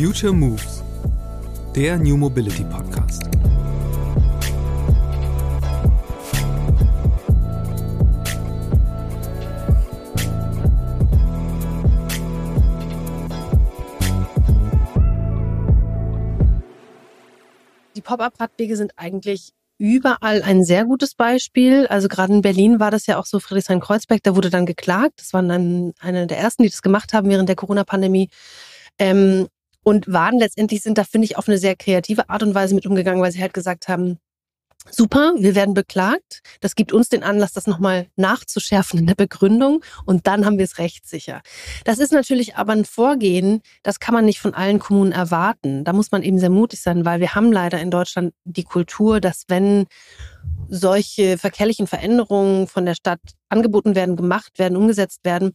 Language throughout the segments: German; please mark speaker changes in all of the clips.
Speaker 1: Future Moves, der New Mobility Podcast.
Speaker 2: Die Pop-up-Radwege sind eigentlich überall ein sehr gutes Beispiel. Also gerade in Berlin war das ja auch so, Friedrichshain-Kreuzberg, da wurde dann geklagt. Das waren dann eine der ersten, die das gemacht haben während der Corona-Pandemie. Ähm, und waren letztendlich sind da, finde ich, auf eine sehr kreative Art und Weise mit umgegangen, weil sie halt gesagt haben, super, wir werden beklagt. Das gibt uns den Anlass, das nochmal nachzuschärfen in der Begründung und dann haben wir es rechtssicher. Das ist natürlich aber ein Vorgehen, das kann man nicht von allen Kommunen erwarten. Da muss man eben sehr mutig sein, weil wir haben leider in Deutschland die Kultur, dass wenn solche verkehrlichen Veränderungen von der Stadt angeboten werden, gemacht werden, umgesetzt werden,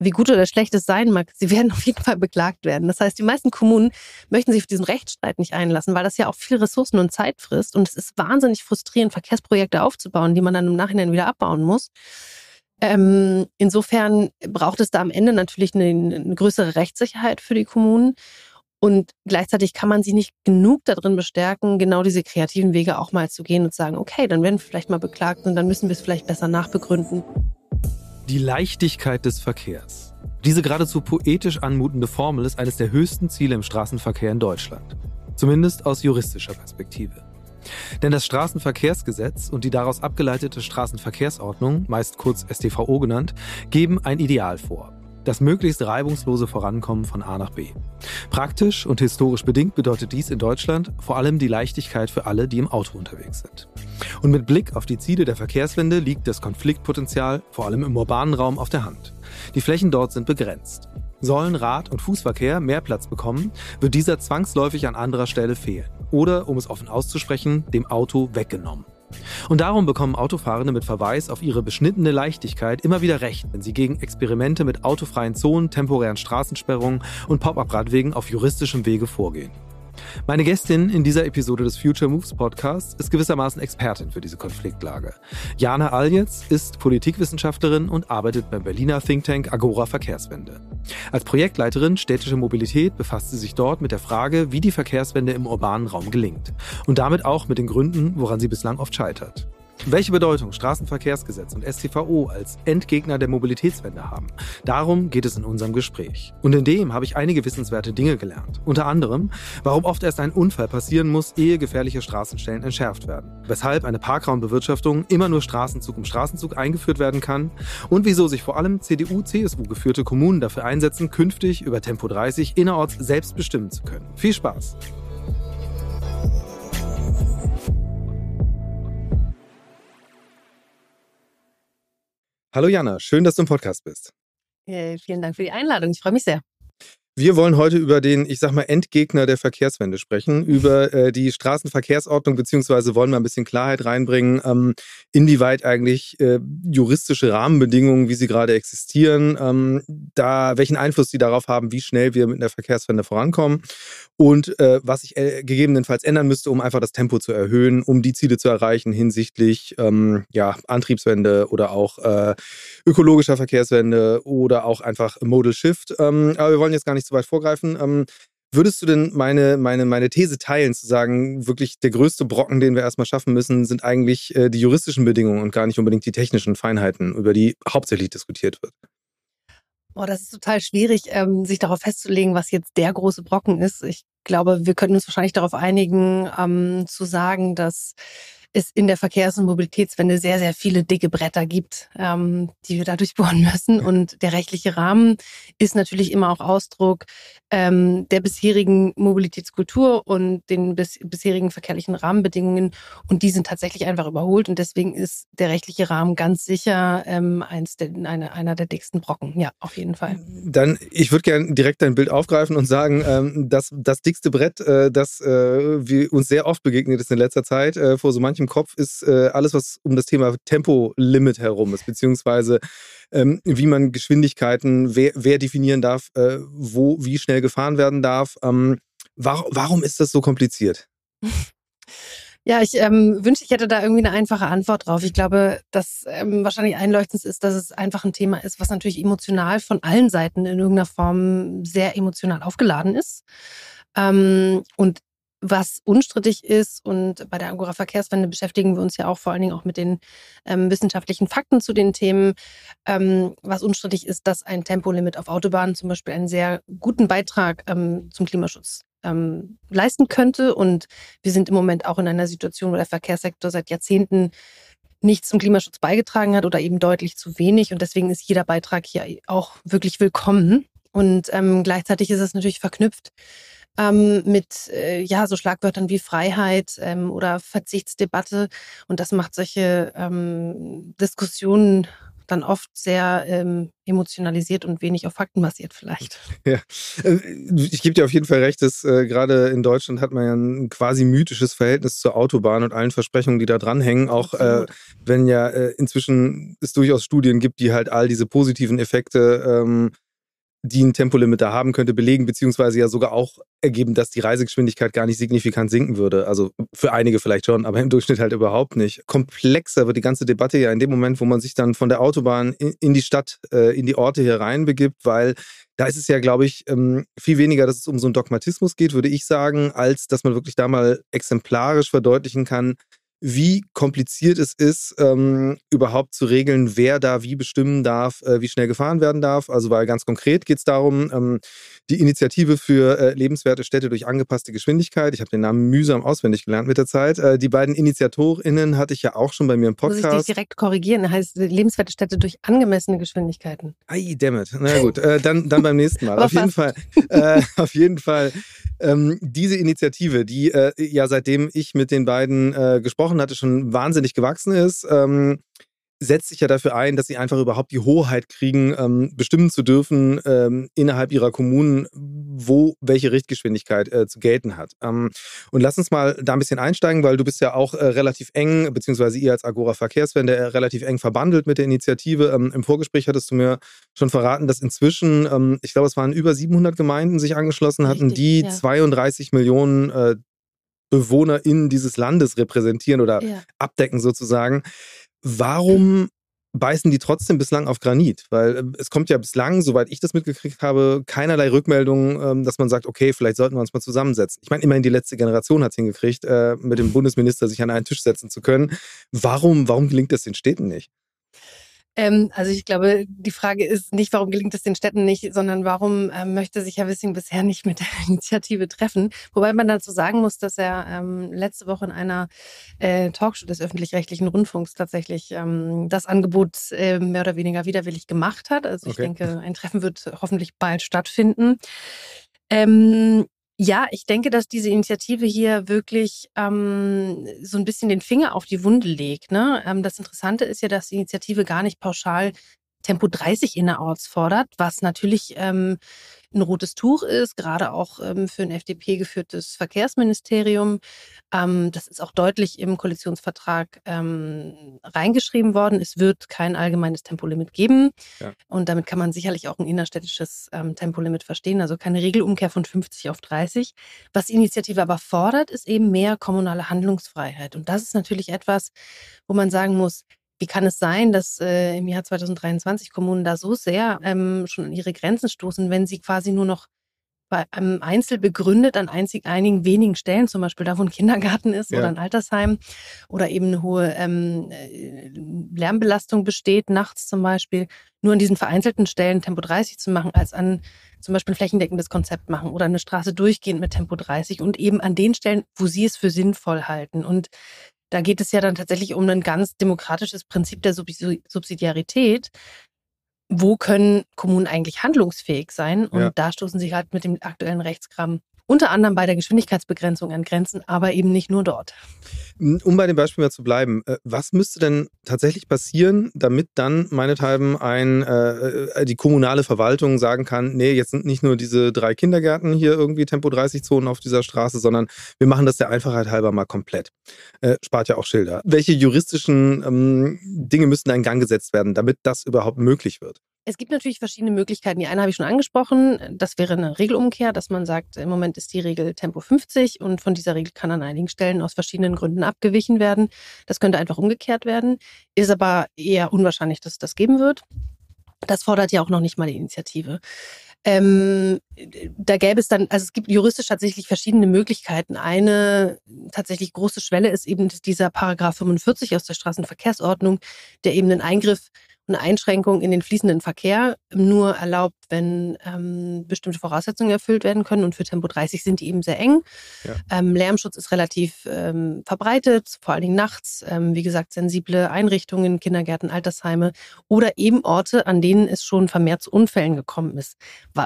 Speaker 2: wie gut oder schlecht es sein mag, sie werden auf jeden Fall beklagt werden. Das heißt, die meisten Kommunen möchten sich auf diesen Rechtsstreit nicht einlassen, weil das ja auch viel Ressourcen und Zeit frisst. Und es ist wahnsinnig frustrierend, Verkehrsprojekte aufzubauen, die man dann im Nachhinein wieder abbauen muss. Ähm, insofern braucht es da am Ende natürlich eine, eine größere Rechtssicherheit für die Kommunen. Und gleichzeitig kann man sie nicht genug darin bestärken, genau diese kreativen Wege auch mal zu gehen und sagen, okay, dann werden wir vielleicht mal beklagt und dann müssen wir es vielleicht besser nachbegründen.
Speaker 1: Die Leichtigkeit des Verkehrs. Diese geradezu poetisch anmutende Formel ist eines der höchsten Ziele im Straßenverkehr in Deutschland. Zumindest aus juristischer Perspektive. Denn das Straßenverkehrsgesetz und die daraus abgeleitete Straßenverkehrsordnung, meist kurz StVO genannt, geben ein Ideal vor das möglichst reibungslose Vorankommen von A nach B. Praktisch und historisch bedingt bedeutet dies in Deutschland vor allem die Leichtigkeit für alle, die im Auto unterwegs sind. Und mit Blick auf die Ziele der Verkehrswende liegt das Konfliktpotenzial vor allem im urbanen Raum auf der Hand. Die Flächen dort sind begrenzt. Sollen Rad- und Fußverkehr mehr Platz bekommen, wird dieser zwangsläufig an anderer Stelle fehlen oder, um es offen auszusprechen, dem Auto weggenommen. Und darum bekommen Autofahrende mit Verweis auf ihre beschnittene Leichtigkeit immer wieder recht, wenn sie gegen Experimente mit autofreien Zonen, temporären Straßensperrungen und Pop-up-Radwegen auf juristischem Wege vorgehen. Meine Gästin in dieser Episode des Future Moves Podcasts ist gewissermaßen Expertin für diese Konfliktlage. Jana Aljetz ist Politikwissenschaftlerin und arbeitet beim Berliner Think Tank Agora Verkehrswende. Als Projektleiterin städtische Mobilität befasst sie sich dort mit der Frage, wie die Verkehrswende im urbanen Raum gelingt und damit auch mit den Gründen, woran sie bislang oft scheitert. Welche Bedeutung Straßenverkehrsgesetz und STVO als Endgegner der Mobilitätswende haben, darum geht es in unserem Gespräch. Und in dem habe ich einige wissenswerte Dinge gelernt. Unter anderem, warum oft erst ein Unfall passieren muss, ehe gefährliche Straßenstellen entschärft werden. Weshalb eine Parkraumbewirtschaftung immer nur Straßenzug um Straßenzug eingeführt werden kann. Und wieso sich vor allem CDU-CSU geführte Kommunen dafür einsetzen, künftig über Tempo 30 innerorts selbst bestimmen zu können. Viel Spaß! Hallo Jana, schön, dass du im Podcast bist.
Speaker 2: Vielen Dank für die Einladung. Ich freue mich sehr.
Speaker 1: Wir wollen heute über den, ich sag mal, Endgegner der Verkehrswende sprechen, über äh, die Straßenverkehrsordnung, beziehungsweise wollen wir ein bisschen Klarheit reinbringen, ähm, inwieweit eigentlich äh, juristische Rahmenbedingungen, wie sie gerade existieren, ähm, da welchen Einfluss sie darauf haben, wie schnell wir mit der Verkehrswende vorankommen und äh, was sich äh, gegebenenfalls ändern müsste, um einfach das Tempo zu erhöhen, um die Ziele zu erreichen hinsichtlich ähm, ja, Antriebswende oder auch äh, ökologischer Verkehrswende oder auch einfach Modal Shift. Ähm, aber wir wollen jetzt gar nicht zu weit vorgreifen. Ähm, würdest du denn meine, meine, meine These teilen, zu sagen, wirklich der größte Brocken, den wir erstmal schaffen müssen, sind eigentlich äh, die juristischen Bedingungen und gar nicht unbedingt die technischen Feinheiten, über die hauptsächlich diskutiert wird?
Speaker 2: Boah, das ist total schwierig, ähm, sich darauf festzulegen, was jetzt der große Brocken ist. Ich glaube, wir könnten uns wahrscheinlich darauf einigen, ähm, zu sagen, dass es in der Verkehrs- und Mobilitätswende sehr, sehr viele dicke Bretter gibt, ähm, die wir dadurch bohren müssen. Und der rechtliche Rahmen ist natürlich immer auch Ausdruck ähm, der bisherigen Mobilitätskultur und den bis, bisherigen verkehrlichen Rahmenbedingungen. Und die sind tatsächlich einfach überholt. Und deswegen ist der rechtliche Rahmen ganz sicher ähm, eins der, eine, einer der dicksten Brocken. Ja, auf jeden Fall.
Speaker 1: Dann, ich würde gerne direkt dein Bild aufgreifen und sagen, ähm, dass das dickste Brett, äh, das äh, wir uns sehr oft begegnet ist in letzter Zeit, äh, vor so manchem im Kopf ist äh, alles, was um das Thema Tempolimit herum ist, beziehungsweise ähm, wie man Geschwindigkeiten, wer, wer definieren darf, äh, wo, wie schnell gefahren werden darf. Ähm, war, warum ist das so kompliziert?
Speaker 2: Ja, ich ähm, wünsche, ich hätte da irgendwie eine einfache Antwort drauf. Ich glaube, dass ähm, wahrscheinlich einleuchtend ist, dass es einfach ein Thema ist, was natürlich emotional von allen Seiten in irgendeiner Form sehr emotional aufgeladen ist. Ähm, und was unstrittig ist, und bei der Agora Verkehrswende beschäftigen wir uns ja auch vor allen Dingen auch mit den ähm, wissenschaftlichen Fakten zu den Themen. Ähm, was unstrittig ist, dass ein Tempolimit auf Autobahnen zum Beispiel einen sehr guten Beitrag ähm, zum Klimaschutz ähm, leisten könnte. Und wir sind im Moment auch in einer Situation, wo der Verkehrssektor seit Jahrzehnten nichts zum Klimaschutz beigetragen hat oder eben deutlich zu wenig. Und deswegen ist jeder Beitrag hier auch wirklich willkommen. Und ähm, gleichzeitig ist es natürlich verknüpft ähm, mit äh, ja so Schlagwörtern wie Freiheit ähm, oder Verzichtsdebatte. Und das macht solche ähm, Diskussionen dann oft sehr ähm, emotionalisiert und wenig auf Fakten basiert vielleicht.
Speaker 1: Ja, äh, ich gebe dir auf jeden Fall recht, dass äh, gerade in Deutschland hat man ja ein quasi mythisches Verhältnis zur Autobahn und allen Versprechungen, die da dranhängen. Auch äh, wenn ja äh, inzwischen es durchaus Studien gibt, die halt all diese positiven Effekte ähm, die ein Tempolimit da haben könnte, belegen, beziehungsweise ja sogar auch ergeben, dass die Reisegeschwindigkeit gar nicht signifikant sinken würde. Also für einige vielleicht schon, aber im Durchschnitt halt überhaupt nicht. Komplexer wird die ganze Debatte ja in dem Moment, wo man sich dann von der Autobahn in die Stadt, äh, in die Orte hier rein begibt, weil da ist es ja, glaube ich, ähm, viel weniger, dass es um so einen Dogmatismus geht, würde ich sagen, als dass man wirklich da mal exemplarisch verdeutlichen kann, wie kompliziert es ist, ähm, überhaupt zu regeln, wer da wie bestimmen darf, äh, wie schnell gefahren werden darf. Also weil ganz konkret geht es darum, ähm, die Initiative für äh, lebenswerte Städte durch angepasste Geschwindigkeit. Ich habe den Namen mühsam auswendig gelernt mit der Zeit. Äh, die beiden InitiatorInnen hatte ich ja auch schon bei mir im Podcast. Muss
Speaker 2: ich dich direkt korrigieren? Heißt lebenswerte Städte durch angemessene Geschwindigkeiten.
Speaker 1: Ai, dammit. Na gut, äh, dann, dann beim nächsten Mal. auf jeden Fall. Äh, auf jeden Fall ähm, diese Initiative, die äh, ja seitdem ich mit den beiden äh, gesprochen hatte, schon wahnsinnig gewachsen ist, ähm, setzt sich ja dafür ein, dass sie einfach überhaupt die Hoheit kriegen, ähm, bestimmen zu dürfen ähm, innerhalb ihrer Kommunen, wo welche Richtgeschwindigkeit äh, zu gelten hat. Ähm, und lass uns mal da ein bisschen einsteigen, weil du bist ja auch äh, relativ eng, beziehungsweise ihr als Agora Verkehrswende äh, relativ eng verbandelt mit der Initiative. Ähm, Im Vorgespräch hattest du mir schon verraten, dass inzwischen, ähm, ich glaube, es waren über 700 Gemeinden sich angeschlossen hatten, Richtig, die ja. 32 Millionen äh, BewohnerInnen dieses Landes repräsentieren oder ja. abdecken sozusagen. Warum beißen die trotzdem bislang auf Granit? Weil äh, es kommt ja bislang, soweit ich das mitgekriegt habe, keinerlei Rückmeldung, ähm, dass man sagt, okay, vielleicht sollten wir uns mal zusammensetzen. Ich meine, immerhin die letzte Generation hat es hingekriegt, äh, mit dem Bundesminister sich an einen Tisch setzen zu können. Warum, warum gelingt das den Städten nicht?
Speaker 2: Ähm, also ich glaube, die Frage ist nicht, warum gelingt es den Städten nicht, sondern warum ähm, möchte sich Herr Wissing bisher nicht mit der Initiative treffen. Wobei man dazu sagen muss, dass er ähm, letzte Woche in einer äh, Talkshow des öffentlich-rechtlichen Rundfunks tatsächlich ähm, das Angebot äh, mehr oder weniger widerwillig gemacht hat. Also ich okay. denke, ein Treffen wird hoffentlich bald stattfinden. Ähm, ja, ich denke, dass diese Initiative hier wirklich ähm, so ein bisschen den Finger auf die Wunde legt. Ne? Ähm, das Interessante ist ja, dass die Initiative gar nicht pauschal Tempo 30 innerorts fordert, was natürlich ähm, ein rotes Tuch ist, gerade auch ähm, für ein FDP geführtes Verkehrsministerium. Ähm, das ist auch deutlich im Koalitionsvertrag ähm, reingeschrieben worden. Es wird kein allgemeines Tempolimit geben. Ja. Und damit kann man sicherlich auch ein innerstädtisches ähm, Tempolimit verstehen, also keine Regelumkehr von 50 auf 30. Was die Initiative aber fordert, ist eben mehr kommunale Handlungsfreiheit. Und das ist natürlich etwas, wo man sagen muss, wie kann es sein, dass äh, im Jahr 2023 Kommunen da so sehr ähm, schon an ihre Grenzen stoßen, wenn sie quasi nur noch bei einem Einzel begründet an einzig einigen wenigen Stellen, zum Beispiel da, wo ein Kindergarten ist ja. oder ein Altersheim oder eben eine hohe ähm, äh, Lärmbelastung besteht, nachts zum Beispiel, nur an diesen vereinzelten Stellen Tempo 30 zu machen, als an zum Beispiel ein flächendeckendes Konzept machen oder eine Straße durchgehend mit Tempo 30 und eben an den Stellen, wo sie es für sinnvoll halten. Und da geht es ja dann tatsächlich um ein ganz demokratisches Prinzip der Subsidiarität. Wo können Kommunen eigentlich handlungsfähig sein? Und ja. da stoßen sie halt mit dem aktuellen Rechtskram unter anderem bei der Geschwindigkeitsbegrenzung an Grenzen, aber eben nicht nur dort.
Speaker 1: Um bei dem Beispiel mal zu bleiben, äh, was müsste denn tatsächlich passieren, damit dann meinethalben ein, äh, äh, die kommunale Verwaltung sagen kann, nee, jetzt sind nicht nur diese drei Kindergärten hier irgendwie Tempo 30 Zonen auf dieser Straße, sondern wir machen das der Einfachheit halber mal komplett. Äh, spart ja auch Schilder. Welche juristischen ähm, Dinge müssten in Gang gesetzt werden, damit das überhaupt möglich wird?
Speaker 2: Es gibt natürlich verschiedene Möglichkeiten. Die eine habe ich schon angesprochen. Das wäre eine Regelumkehr, dass man sagt, im Moment ist die Regel Tempo 50 und von dieser Regel kann an einigen Stellen aus verschiedenen Gründen abgewichen werden. Das könnte einfach umgekehrt werden. Ist aber eher unwahrscheinlich, dass es das geben wird. Das fordert ja auch noch nicht mal die Initiative. Ähm, da gäbe es dann, also es gibt juristisch tatsächlich verschiedene Möglichkeiten. Eine tatsächlich große Schwelle ist eben dieser Paragraph 45 aus der Straßenverkehrsordnung, der eben einen Eingriff eine Einschränkung in den fließenden Verkehr nur erlaubt, wenn ähm, bestimmte Voraussetzungen erfüllt werden können. Und für Tempo 30 sind die eben sehr eng. Ja. Ähm, Lärmschutz ist relativ ähm, verbreitet, vor allen Dingen nachts. Ähm, wie gesagt, sensible Einrichtungen, Kindergärten, Altersheime oder eben Orte, an denen es schon vermehrt zu Unfällen gekommen ist,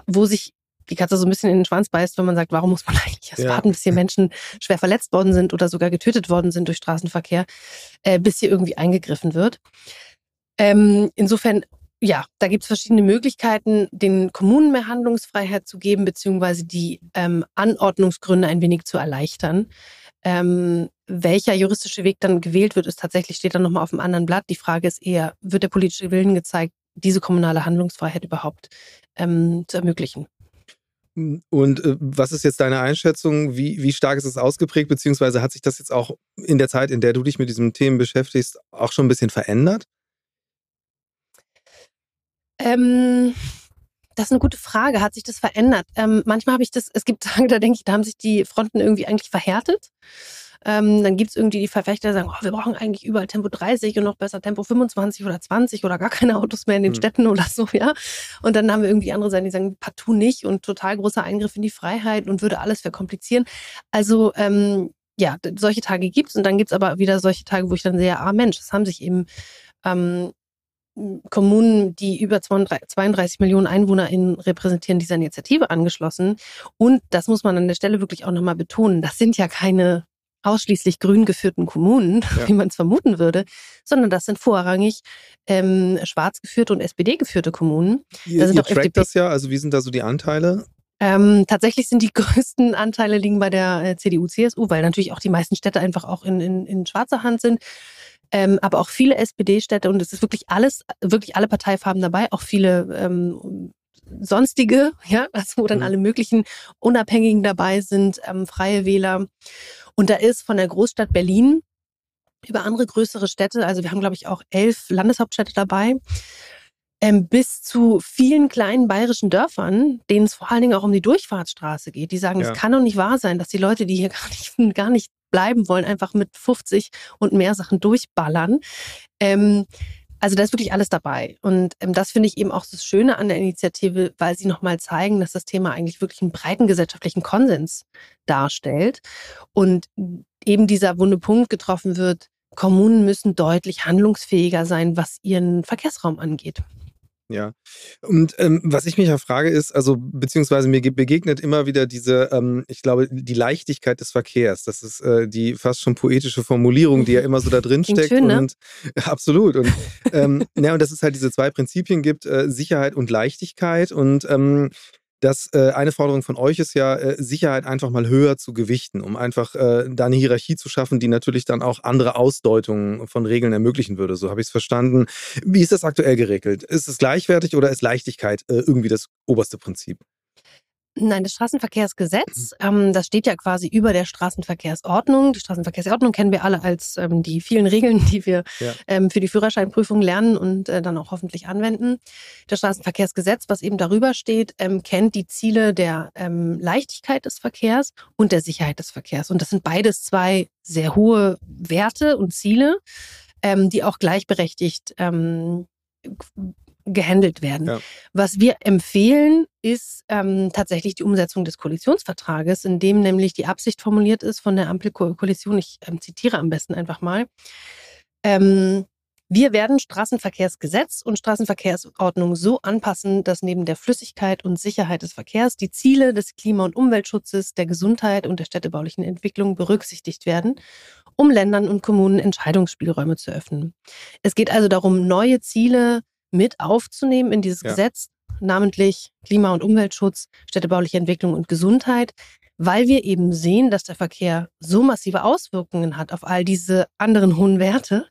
Speaker 2: wo sich die Katze so ein bisschen in den Schwanz beißt, wenn man sagt, warum muss man eigentlich erst ja. warten, bis hier Menschen schwer verletzt worden sind oder sogar getötet worden sind durch Straßenverkehr, äh, bis hier irgendwie eingegriffen wird. Ähm, insofern, ja, da gibt es verschiedene Möglichkeiten, den Kommunen mehr Handlungsfreiheit zu geben, beziehungsweise die ähm, Anordnungsgründe ein wenig zu erleichtern. Ähm, welcher juristische Weg dann gewählt wird, ist tatsächlich, steht dann nochmal auf dem anderen Blatt. Die Frage ist eher, wird der politische Willen gezeigt, diese kommunale Handlungsfreiheit überhaupt ähm, zu ermöglichen?
Speaker 1: Und äh, was ist jetzt deine Einschätzung? Wie, wie stark ist es ausgeprägt, beziehungsweise hat sich das jetzt auch in der Zeit, in der du dich mit diesen Themen beschäftigst, auch schon ein bisschen verändert?
Speaker 2: Ähm, das ist eine gute Frage. Hat sich das verändert? Ähm, manchmal habe ich das, es gibt Tage, da denke ich, da haben sich die Fronten irgendwie eigentlich verhärtet. Ähm, dann gibt es irgendwie die Verfechter, die sagen, oh, wir brauchen eigentlich überall Tempo 30 und noch besser Tempo 25 oder 20 oder gar keine Autos mehr in den mhm. Städten oder so, ja. Und dann haben wir irgendwie andere Seiten, die sagen, partout nicht und total großer Eingriff in die Freiheit und würde alles verkomplizieren. Also ähm, ja, solche Tage gibt es und dann gibt es aber wieder solche Tage, wo ich dann sehe, ah Mensch, das haben sich eben ähm, Kommunen, die über 32 Millionen EinwohnerInnen repräsentieren, dieser Initiative angeschlossen. Und das muss man an der Stelle wirklich auch nochmal betonen. Das sind ja keine ausschließlich grün geführten Kommunen, ja. wie man es vermuten würde, sondern das sind vorrangig ähm, schwarz geführte und SPD geführte Kommunen.
Speaker 1: Ihr, da sind ihr FDP das ja, also wie sind da so die Anteile?
Speaker 2: Ähm, tatsächlich sind die größten Anteile liegen bei der äh, CDU, CSU, weil natürlich auch die meisten Städte einfach auch in, in, in schwarzer Hand sind ähm, aber auch viele SPD-Städte und es ist wirklich alles, wirklich alle Parteifarben dabei, auch viele ähm, sonstige, ja, also wo dann mhm. alle möglichen Unabhängigen dabei sind, ähm, freie Wähler. Und da ist von der Großstadt Berlin über andere größere Städte, also wir haben, glaube ich, auch elf Landeshauptstädte dabei, ähm, bis zu vielen kleinen bayerischen Dörfern, denen es vor allen Dingen auch um die Durchfahrtsstraße geht. Die sagen, es kann doch nicht wahr sein, dass die Leute, die hier gar nicht, gar nicht bleiben wollen, einfach mit 50 und mehr Sachen durchballern. Ähm, also da ist wirklich alles dabei. Und ähm, das finde ich eben auch das Schöne an der Initiative, weil sie nochmal zeigen, dass das Thema eigentlich wirklich einen breiten gesellschaftlichen Konsens darstellt. Und eben dieser wunde Punkt getroffen wird, Kommunen müssen deutlich handlungsfähiger sein, was ihren Verkehrsraum angeht.
Speaker 1: Ja. Und ähm, was ich mich ja frage ist, also beziehungsweise mir begegnet immer wieder diese, ähm, ich glaube, die Leichtigkeit des Verkehrs. Das ist äh, die fast schon poetische Formulierung, die ja immer so da drin steckt. Schön, ne? und absolut. Und ähm, ja, und dass es halt diese zwei Prinzipien gibt, äh, Sicherheit und Leichtigkeit. Und ähm, dass äh, eine Forderung von euch ist ja, äh, Sicherheit einfach mal höher zu gewichten, um einfach äh, da eine Hierarchie zu schaffen, die natürlich dann auch andere Ausdeutungen von Regeln ermöglichen würde. So habe ich es verstanden. Wie ist das aktuell geregelt? Ist es gleichwertig oder ist Leichtigkeit äh, irgendwie das oberste Prinzip?
Speaker 2: Nein, das Straßenverkehrsgesetz, mhm. ähm, das steht ja quasi über der Straßenverkehrsordnung. Die Straßenverkehrsordnung kennen wir alle als ähm, die vielen Regeln, die wir ja. ähm, für die Führerscheinprüfung lernen und äh, dann auch hoffentlich anwenden. Das Straßenverkehrsgesetz, was eben darüber steht, ähm, kennt die Ziele der ähm, Leichtigkeit des Verkehrs und der Sicherheit des Verkehrs. Und das sind beides zwei sehr hohe Werte und Ziele, ähm, die auch gleichberechtigt gehandelt werden. Ja. Was wir empfehlen, ist ähm, tatsächlich die Umsetzung des Koalitionsvertrages, in dem nämlich die Absicht formuliert ist von der Ampelkoalition, ich ähm, zitiere am besten einfach mal, ähm, wir werden Straßenverkehrsgesetz und Straßenverkehrsordnung so anpassen, dass neben der Flüssigkeit und Sicherheit des Verkehrs die Ziele des Klima- und Umweltschutzes, der Gesundheit und der städtebaulichen Entwicklung berücksichtigt werden, um Ländern und Kommunen Entscheidungsspielräume zu öffnen. Es geht also darum, neue Ziele mit aufzunehmen in dieses ja. Gesetz, namentlich Klima- und Umweltschutz, städtebauliche Entwicklung und Gesundheit, weil wir eben sehen, dass der Verkehr so massive Auswirkungen hat auf all diese anderen hohen Werte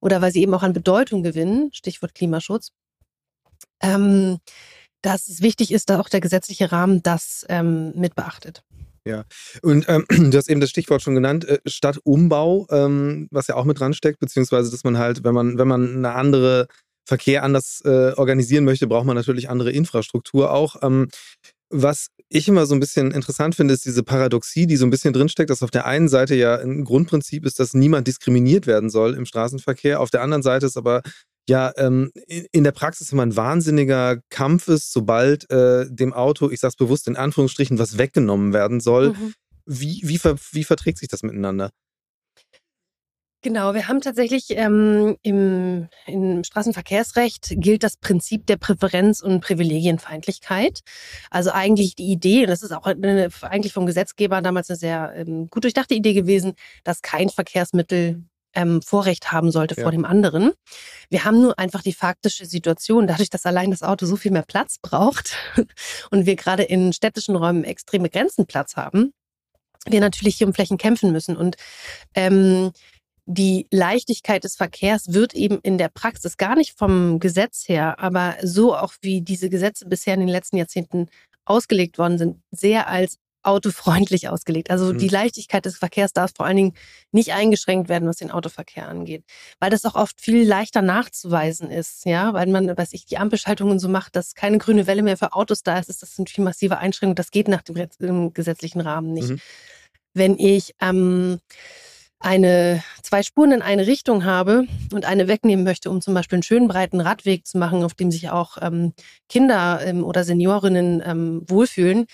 Speaker 2: oder weil sie eben auch an Bedeutung gewinnen, Stichwort Klimaschutz, ähm, dass es wichtig ist, dass auch der gesetzliche Rahmen das ähm, mit beachtet.
Speaker 1: Ja, und ähm, du hast eben das Stichwort schon genannt, äh, Stadtumbau, ähm, was ja auch mit dran steckt, beziehungsweise dass man halt, wenn man, wenn man eine andere Verkehr anders äh, organisieren möchte, braucht man natürlich andere Infrastruktur auch. Ähm, was ich immer so ein bisschen interessant finde, ist diese Paradoxie, die so ein bisschen drinsteckt, dass auf der einen Seite ja ein Grundprinzip ist, dass niemand diskriminiert werden soll im Straßenverkehr. Auf der anderen Seite ist aber ja ähm, in der Praxis immer ein wahnsinniger Kampf ist, sobald äh, dem Auto, ich sage es bewusst in Anführungsstrichen, was weggenommen werden soll. Mhm. Wie, wie, ver, wie verträgt sich das miteinander?
Speaker 2: Genau, wir haben tatsächlich ähm, im, im Straßenverkehrsrecht gilt das Prinzip der Präferenz- und Privilegienfeindlichkeit. Also eigentlich die Idee, und das ist auch eine, eigentlich vom Gesetzgeber damals eine sehr ähm, gut durchdachte Idee gewesen, dass kein Verkehrsmittel ähm, Vorrecht haben sollte ja. vor dem anderen. Wir haben nur einfach die faktische Situation, dadurch, dass allein das Auto so viel mehr Platz braucht und wir gerade in städtischen Räumen extreme Grenzen Platz haben, wir natürlich hier um Flächen kämpfen müssen. Und ähm, die Leichtigkeit des Verkehrs wird eben in der Praxis gar nicht vom Gesetz her, aber so auch wie diese Gesetze bisher in den letzten Jahrzehnten ausgelegt worden sind, sehr als autofreundlich ausgelegt. Also mhm. die Leichtigkeit des Verkehrs darf vor allen Dingen nicht eingeschränkt werden, was den Autoverkehr angeht, weil das auch oft viel leichter nachzuweisen ist, ja, weil man, weiß ich, die Ampelschaltungen so macht, dass keine grüne Welle mehr für Autos da ist, ist das eine viel massive Einschränkung. Das geht nach dem gesetzlichen Rahmen nicht. Mhm. Wenn ich ähm, eine zwei Spuren in eine Richtung habe und eine wegnehmen möchte, um zum Beispiel einen schönen breiten Radweg zu machen, auf dem sich auch ähm, Kinder ähm, oder Seniorinnen ähm, wohlfühlen,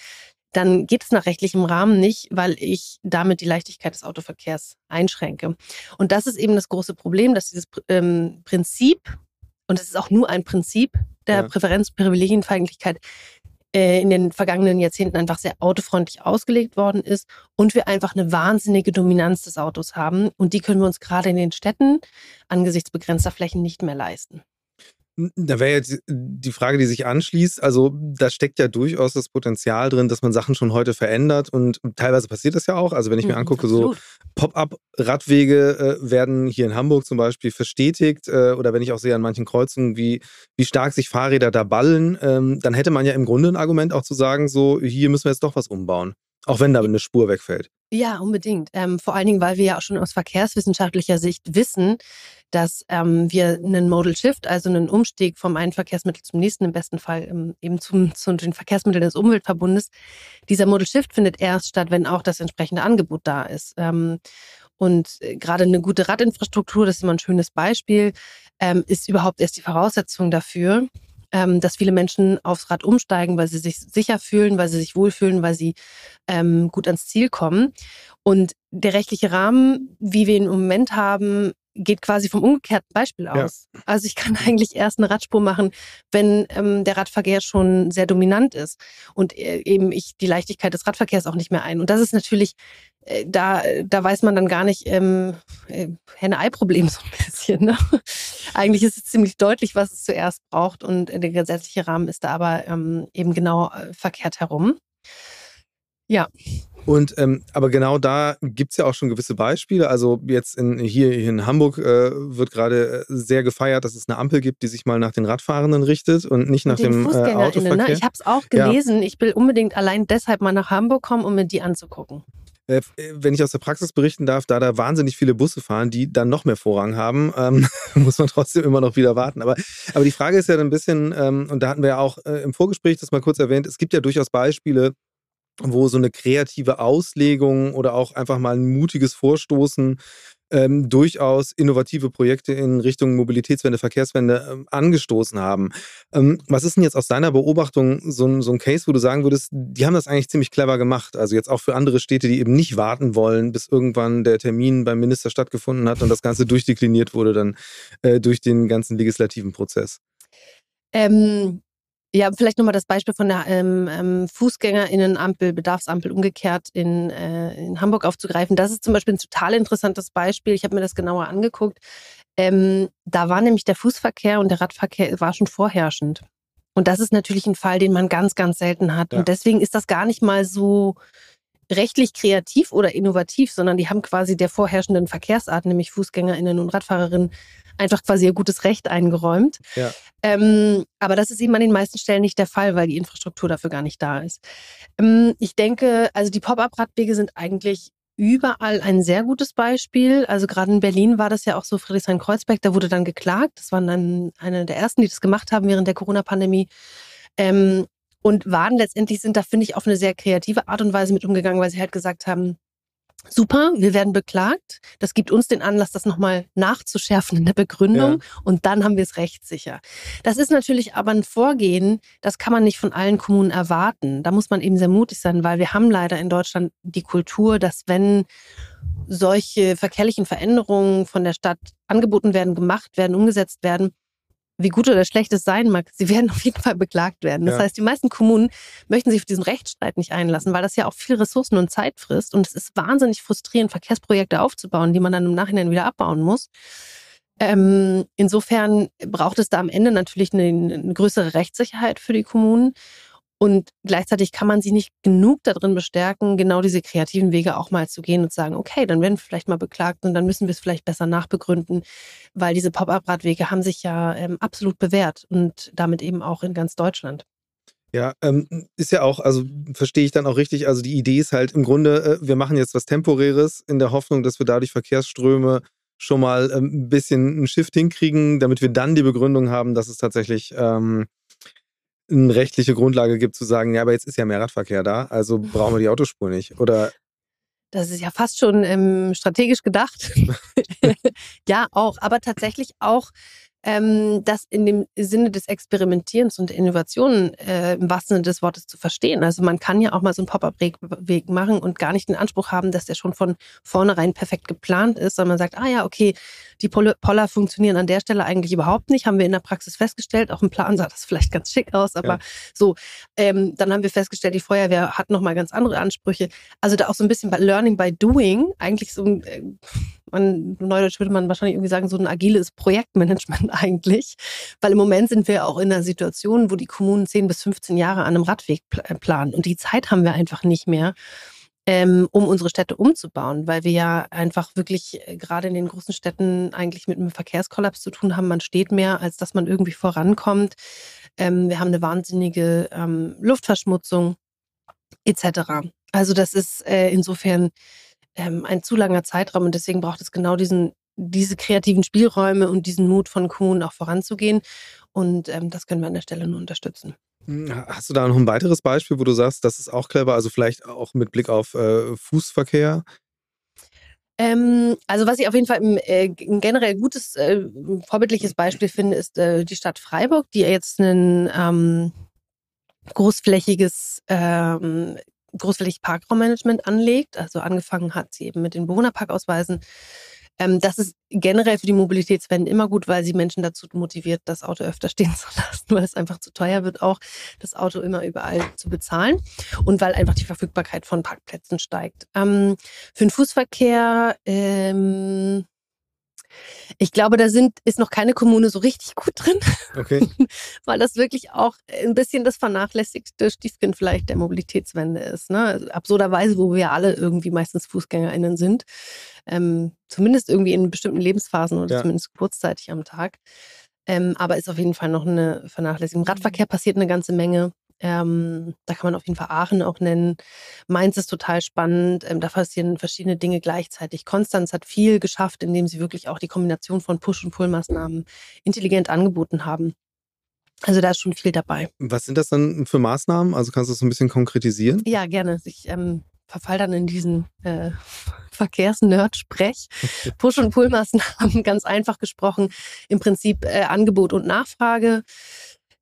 Speaker 2: dann geht es nach rechtlichem Rahmen nicht, weil ich damit die Leichtigkeit des Autoverkehrs einschränke. Und das ist eben das große Problem, dass dieses ähm, Prinzip, und es ist auch nur ein Prinzip der ja. Präferenz-Privilegienfeindlichkeit, in den vergangenen Jahrzehnten einfach sehr autofreundlich ausgelegt worden ist und wir einfach eine wahnsinnige Dominanz des Autos haben und die können wir uns gerade in den Städten angesichts begrenzter Flächen nicht mehr leisten.
Speaker 1: Da wäre jetzt die Frage, die sich anschließt. Also, da steckt ja durchaus das Potenzial drin, dass man Sachen schon heute verändert. Und teilweise passiert das ja auch. Also, wenn ich mir mhm, angucke, so Pop-up-Radwege äh, werden hier in Hamburg zum Beispiel verstetigt. Äh, oder wenn ich auch sehe an manchen Kreuzungen, wie, wie stark sich Fahrräder da ballen, ähm, dann hätte man ja im Grunde ein Argument auch zu sagen, so, hier müssen wir jetzt doch was umbauen. Auch wenn da eine Spur wegfällt.
Speaker 2: Ja, unbedingt. Ähm, vor allen Dingen, weil wir ja auch schon aus verkehrswissenschaftlicher Sicht wissen, dass ähm, wir einen Modal Shift, also einen Umstieg vom einen Verkehrsmittel zum nächsten, im besten Fall ähm, eben zum, zu den Verkehrsmitteln des Umweltverbundes, dieser Modal Shift findet erst statt, wenn auch das entsprechende Angebot da ist. Ähm, und äh, gerade eine gute Radinfrastruktur, das ist immer ein schönes Beispiel, ähm, ist überhaupt erst die Voraussetzung dafür, ähm, dass viele Menschen aufs Rad umsteigen, weil sie sich sicher fühlen, weil sie sich wohlfühlen, weil sie ähm, gut ans Ziel kommen. Und der rechtliche Rahmen, wie wir ihn im Moment haben, geht quasi vom umgekehrten Beispiel aus. Ja. Also ich kann eigentlich erst eine Radspur machen, wenn ähm, der Radverkehr schon sehr dominant ist und äh, eben ich die Leichtigkeit des Radverkehrs auch nicht mehr ein. Und das ist natürlich, äh, da, da weiß man dann gar nicht, ähm, äh, Henne-Ei-Problem so ein bisschen. Ne? eigentlich ist es ziemlich deutlich, was es zuerst braucht und der gesetzliche Rahmen ist da aber ähm, eben genau äh, verkehrt herum. Ja.
Speaker 1: Und ähm, aber genau da gibt es ja auch schon gewisse Beispiele. Also jetzt in, hier in Hamburg äh, wird gerade äh, sehr gefeiert, dass es eine Ampel gibt, die sich mal nach den Radfahrenden richtet und nicht nach dem äh? Autoverkehr.
Speaker 2: Ne? Ich habe es auch gelesen. Ja. Ich will unbedingt allein deshalb mal nach Hamburg kommen, um mir die anzugucken.
Speaker 1: Äh, äh, wenn ich aus der Praxis berichten darf, da da wahnsinnig viele Busse fahren, die dann noch mehr Vorrang haben, ähm, muss man trotzdem immer noch wieder warten. Aber, aber die Frage ist ja ein bisschen, ähm, und da hatten wir ja auch äh, im Vorgespräch das mal kurz erwähnt, es gibt ja durchaus Beispiele, wo so eine kreative Auslegung oder auch einfach mal ein mutiges Vorstoßen ähm, durchaus innovative Projekte in Richtung Mobilitätswende, Verkehrswende ähm, angestoßen haben. Ähm, was ist denn jetzt aus deiner Beobachtung so ein, so ein Case, wo du sagen würdest, die haben das eigentlich ziemlich clever gemacht? Also jetzt auch für andere Städte, die eben nicht warten wollen, bis irgendwann der Termin beim Minister stattgefunden hat und das Ganze durchdekliniert wurde dann äh, durch den ganzen legislativen Prozess.
Speaker 2: Ähm, ja, vielleicht nochmal das Beispiel von der ähm, ähm, Fußgängerinnenampel, Bedarfsampel umgekehrt in, äh, in Hamburg aufzugreifen. Das ist zum Beispiel ein total interessantes Beispiel. Ich habe mir das genauer angeguckt. Ähm, da war nämlich der Fußverkehr und der Radverkehr war schon vorherrschend. Und das ist natürlich ein Fall, den man ganz, ganz selten hat. Ja. Und deswegen ist das gar nicht mal so rechtlich kreativ oder innovativ, sondern die haben quasi der vorherrschenden Verkehrsart, nämlich FußgängerInnen und Radfahrerinnen, einfach quasi ihr gutes Recht eingeräumt. Ja. Ähm, aber das ist eben an den meisten Stellen nicht der Fall, weil die Infrastruktur dafür gar nicht da ist. Ähm, ich denke, also die Pop-up-Radwege sind eigentlich überall ein sehr gutes Beispiel. Also gerade in Berlin war das ja auch so, Friedrichshain-Kreuzberg, da wurde dann geklagt. Das waren dann eine der ersten, die das gemacht haben während der Corona-Pandemie. Ähm, und waren letztendlich sind da, finde ich, auf eine sehr kreative Art und Weise mit umgegangen, weil sie halt gesagt haben, super, wir werden beklagt. Das gibt uns den Anlass, das nochmal nachzuschärfen in der Begründung ja. und dann haben wir es rechtssicher. Das ist natürlich aber ein Vorgehen, das kann man nicht von allen Kommunen erwarten. Da muss man eben sehr mutig sein, weil wir haben leider in Deutschland die Kultur, dass wenn solche verkehrlichen Veränderungen von der Stadt angeboten werden, gemacht werden, umgesetzt werden, wie gut oder schlecht es sein mag, sie werden auf jeden Fall beklagt werden. Das ja. heißt, die meisten Kommunen möchten sich auf diesen Rechtsstreit nicht einlassen, weil das ja auch viel Ressourcen und Zeit frisst. Und es ist wahnsinnig frustrierend, Verkehrsprojekte aufzubauen, die man dann im Nachhinein wieder abbauen muss. Ähm, insofern braucht es da am Ende natürlich eine, eine größere Rechtssicherheit für die Kommunen. Und gleichzeitig kann man sie nicht genug darin bestärken, genau diese kreativen Wege auch mal zu gehen und sagen, okay, dann werden wir vielleicht mal beklagt und dann müssen wir es vielleicht besser nachbegründen, weil diese Pop-up-Radwege haben sich ja ähm, absolut bewährt und damit eben auch in ganz Deutschland.
Speaker 1: Ja, ähm, ist ja auch, also verstehe ich dann auch richtig. Also die Idee ist halt im Grunde, äh, wir machen jetzt was Temporäres in der Hoffnung, dass wir dadurch Verkehrsströme schon mal ähm, ein bisschen einen Shift hinkriegen, damit wir dann die Begründung haben, dass es tatsächlich ähm, eine rechtliche Grundlage gibt zu sagen, ja, aber jetzt ist ja mehr Radverkehr da, also brauchen wir die Autospur nicht. Oder
Speaker 2: das ist ja fast schon ähm, strategisch gedacht. ja, auch, aber tatsächlich auch ähm, das in dem Sinne des Experimentierens und der Innovationen äh, im wahrsten Sinne des Wortes zu verstehen. Also man kann ja auch mal so einen Pop-up-Weg machen und gar nicht den Anspruch haben, dass der schon von vornherein perfekt geplant ist, sondern man sagt, ah ja, okay, die Poller funktionieren an der Stelle eigentlich überhaupt nicht, haben wir in der Praxis festgestellt. Auch im Plan sah das vielleicht ganz schick aus, aber ja. so, ähm, dann haben wir festgestellt, die Feuerwehr hat nochmal ganz andere Ansprüche. Also da auch so ein bisschen bei Learning by Doing, eigentlich so ein äh, man, neudeutsch würde man wahrscheinlich irgendwie sagen, so ein agiles Projektmanagement eigentlich. Weil im Moment sind wir auch in einer Situation, wo die Kommunen 10 bis 15 Jahre an einem Radweg äh, planen. Und die Zeit haben wir einfach nicht mehr. Ähm, um unsere Städte umzubauen, weil wir ja einfach wirklich äh, gerade in den großen Städten eigentlich mit einem Verkehrskollaps zu tun haben. Man steht mehr, als dass man irgendwie vorankommt. Ähm, wir haben eine wahnsinnige ähm, Luftverschmutzung etc. Also das ist äh, insofern ähm, ein zu langer Zeitraum und deswegen braucht es genau diesen, diese kreativen Spielräume und diesen Mut von Kommunen auch voranzugehen. Und ähm, das können wir an der Stelle nur unterstützen.
Speaker 1: Hm, hast du da noch ein weiteres Beispiel, wo du sagst, das ist auch clever, also vielleicht auch mit Blick auf äh, Fußverkehr?
Speaker 2: Ähm, also was ich auf jeden Fall ein, äh, ein generell gutes, äh, vorbildliches Beispiel finde, ist äh, die Stadt Freiburg, die jetzt ein ähm, großflächiges ähm, großflächig Parkraummanagement anlegt. Also angefangen hat sie eben mit den Bewohnerparkausweisen. Ähm, das ist generell für die Mobilitätswende immer gut, weil sie Menschen dazu motiviert, das Auto öfter stehen zu lassen, weil es einfach zu teuer wird, auch das Auto immer überall zu bezahlen und weil einfach die Verfügbarkeit von Parkplätzen steigt. Ähm, für den Fußverkehr ähm, ich glaube, da sind, ist noch keine Kommune so richtig gut drin. Okay. Weil das wirklich auch ein bisschen das vernachlässigte Stiefkind vielleicht der Mobilitätswende ist. Ne? Also absurderweise, wo wir alle irgendwie meistens FußgängerInnen sind. Ähm, zumindest irgendwie in bestimmten Lebensphasen oder ja. zumindest kurzzeitig am Tag. Ähm, aber ist auf jeden Fall noch eine Vernachlässigung. Im Radverkehr passiert eine ganze Menge. Ähm, da kann man auf jeden Fall Aachen auch nennen. Mainz ist total spannend. Ähm, da passieren verschiedene Dinge gleichzeitig. Konstanz hat viel geschafft, indem sie wirklich auch die Kombination von Push- und Pull-Maßnahmen intelligent angeboten haben. Also da ist schon viel dabei.
Speaker 1: Was sind das dann für Maßnahmen? Also kannst du das so ein bisschen konkretisieren?
Speaker 2: Ja, gerne. Ich ähm, verfall dann in diesen äh, Verkehrsnerd-Sprech. Push- und Pull-Maßnahmen, ganz einfach gesprochen, im Prinzip äh, Angebot und Nachfrage.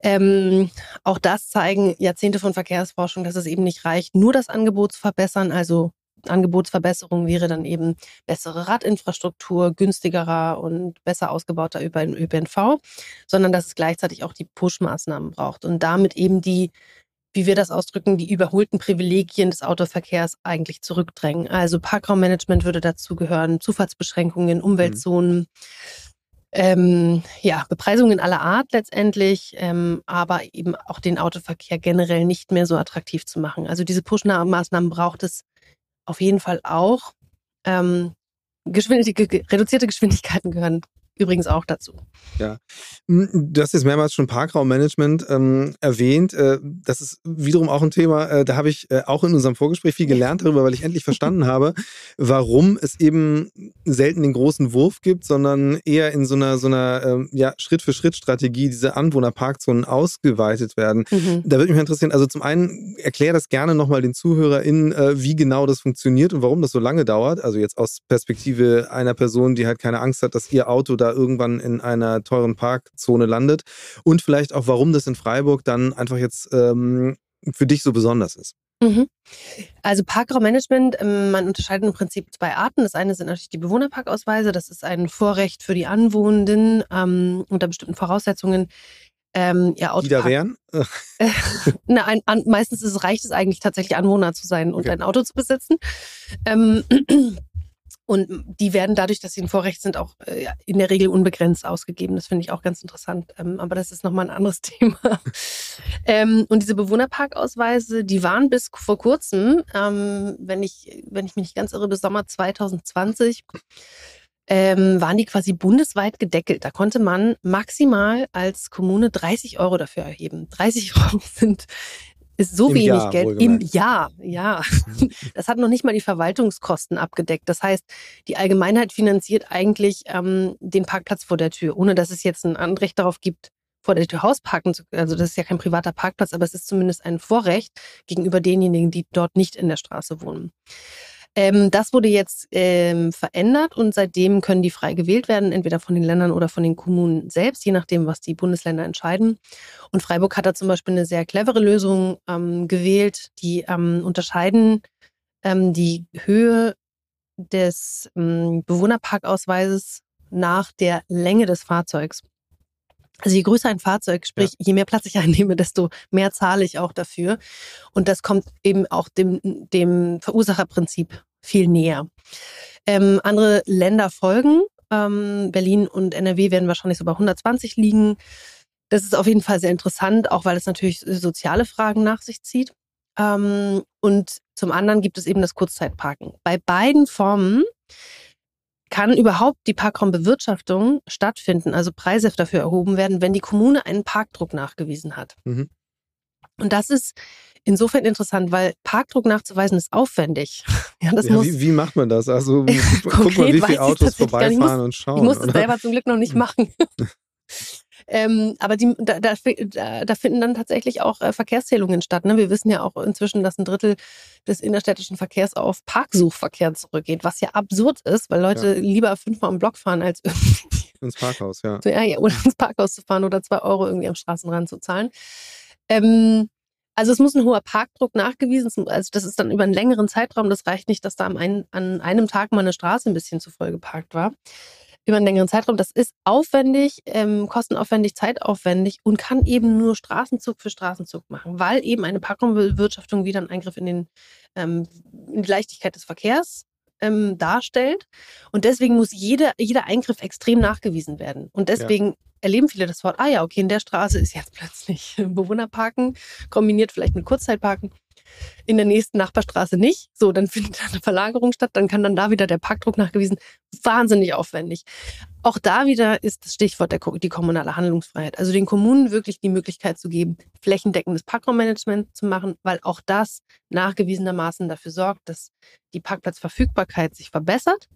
Speaker 2: Ähm, auch das zeigen Jahrzehnte von Verkehrsforschung, dass es eben nicht reicht, nur das Angebot zu verbessern. Also Angebotsverbesserung wäre dann eben bessere Radinfrastruktur, günstigerer und besser ausgebauter ÖPNV, sondern dass es gleichzeitig auch die Push-Maßnahmen braucht und damit eben die, wie wir das ausdrücken, die überholten Privilegien des Autoverkehrs eigentlich zurückdrängen. Also Parkraummanagement würde dazu gehören, Zufahrtsbeschränkungen, mhm. Umweltzonen. Mhm ähm, ja, Bepreisungen aller Art letztendlich, ähm, aber eben auch den Autoverkehr generell nicht mehr so attraktiv zu machen. Also diese Push-Maßnahmen braucht es auf jeden Fall auch. Ähm, Geschwindig reduzierte Geschwindigkeiten gehören übrigens auch dazu.
Speaker 1: Ja, hm, du hast jetzt mehrmals schon Parkraummanagement ähm, erwähnt. Äh, das ist wiederum auch ein Thema, äh, da habe ich äh, auch in unserem Vorgespräch viel gelernt darüber, weil ich endlich verstanden habe, warum es eben selten den großen Wurf gibt, sondern eher in so einer, so einer ähm, ja, Schritt-für-Schritt-Strategie diese Anwohnerparkzonen ausgeweitet werden. Mhm. Da würde mich mal interessieren, also zum einen erklär das gerne nochmal den ZuhörerInnen, äh, wie genau das funktioniert und warum das so lange dauert. Also jetzt aus Perspektive einer Person, die halt keine Angst hat, dass ihr Auto da irgendwann in einer teuren Parkzone landet und vielleicht auch, warum das in Freiburg dann einfach jetzt ähm, für dich so besonders ist.
Speaker 2: Mhm. Also Parkraummanagement, ähm, man unterscheidet im Prinzip zwei Arten. Das eine sind natürlich die Bewohnerparkausweise. Das ist ein Vorrecht für die Anwohnenden ähm, unter bestimmten Voraussetzungen.
Speaker 1: Ähm, ihr Auto Wieder wären?
Speaker 2: Na, ein, an, meistens ist, reicht es eigentlich tatsächlich Anwohner zu sein und okay. ein Auto zu besitzen. Ähm, und die werden dadurch, dass sie ein Vorrecht sind, auch äh, in der Regel unbegrenzt ausgegeben. Das finde ich auch ganz interessant. Ähm, aber das ist nochmal ein anderes Thema. ähm, und diese Bewohnerparkausweise, die waren bis vor kurzem, ähm, wenn, ich, wenn ich mich nicht ganz irre, bis Sommer 2020, ähm, waren die quasi bundesweit gedeckelt. Da konnte man maximal als Kommune 30 Euro dafür erheben. 30 Euro sind ist so Im wenig Jahr, Geld im Jahr, ja. Das hat noch nicht mal die Verwaltungskosten abgedeckt. Das heißt, die Allgemeinheit finanziert eigentlich ähm, den Parkplatz vor der Tür, ohne dass es jetzt ein Anrecht darauf gibt, vor der Tür Haus parken zu können. Also das ist ja kein privater Parkplatz, aber es ist zumindest ein Vorrecht gegenüber denjenigen, die dort nicht in der Straße wohnen. Ähm, das wurde jetzt ähm, verändert und seitdem können die frei gewählt werden, entweder von den Ländern oder von den Kommunen selbst, je nachdem, was die Bundesländer entscheiden. Und Freiburg hat da zum Beispiel eine sehr clevere Lösung ähm, gewählt, die ähm, unterscheiden ähm, die Höhe des ähm, Bewohnerparkausweises nach der Länge des Fahrzeugs. Also je größer ein Fahrzeug, sprich, ja. je mehr Platz ich einnehme, desto mehr zahle ich auch dafür. Und das kommt eben auch dem, dem Verursacherprinzip viel näher. Ähm, andere Länder folgen. Ähm, Berlin und NRW werden wahrscheinlich so bei 120 liegen. Das ist auf jeden Fall sehr interessant, auch weil es natürlich soziale Fragen nach sich zieht. Ähm, und zum anderen gibt es eben das Kurzzeitparken. Bei beiden Formen kann überhaupt die Parkraumbewirtschaftung stattfinden, also Preise dafür erhoben werden, wenn die Kommune einen Parkdruck nachgewiesen hat. Mhm. Und das ist insofern interessant, weil Parkdruck nachzuweisen ist aufwendig.
Speaker 1: Ja, das ja, muss, wie, wie, macht man das? Also guck mal, wie viele Autos vorbeifahren muss, und schauen.
Speaker 2: Ich muss es selber zum Glück noch nicht hm. machen. Ähm, aber die, da, da, da, finden dann tatsächlich auch äh, Verkehrszählungen statt. Ne? Wir wissen ja auch inzwischen, dass ein Drittel des innerstädtischen Verkehrs auf Parksuchverkehr zurückgeht, was ja absurd ist, weil Leute ja. lieber fünfmal im Block fahren, als irgendwie
Speaker 1: ins Parkhaus, ja.
Speaker 2: ja, ja. Oder ins Parkhaus zu fahren oder zwei Euro irgendwie am Straßenrand zu zahlen. Ähm, also es muss ein hoher Parkdruck nachgewiesen sein. Also das ist dann über einen längeren Zeitraum. Das reicht nicht, dass da an einem Tag mal eine Straße ein bisschen zu voll geparkt war über einen längeren Zeitraum. Das ist aufwendig, ähm, kostenaufwendig, zeitaufwendig und kann eben nur Straßenzug für Straßenzug machen, weil eben eine Parkraumbewirtschaftung wieder einen Eingriff in, den, ähm, in die Leichtigkeit des Verkehrs ähm, darstellt. Und deswegen muss jeder, jeder Eingriff extrem nachgewiesen werden. Und deswegen ja. erleben viele das Wort, ah ja, okay, in der Straße ist jetzt plötzlich Bewohnerparken, kombiniert vielleicht mit Kurzzeitparken in der nächsten Nachbarstraße nicht. So, dann findet eine Verlagerung statt, dann kann dann da wieder der Parkdruck nachgewiesen. Wahnsinnig aufwendig. Auch da wieder ist das Stichwort der, die kommunale Handlungsfreiheit. Also den Kommunen wirklich die Möglichkeit zu geben, flächendeckendes Parkraummanagement zu machen, weil auch das nachgewiesenermaßen dafür sorgt, dass die Parkplatzverfügbarkeit sich verbessert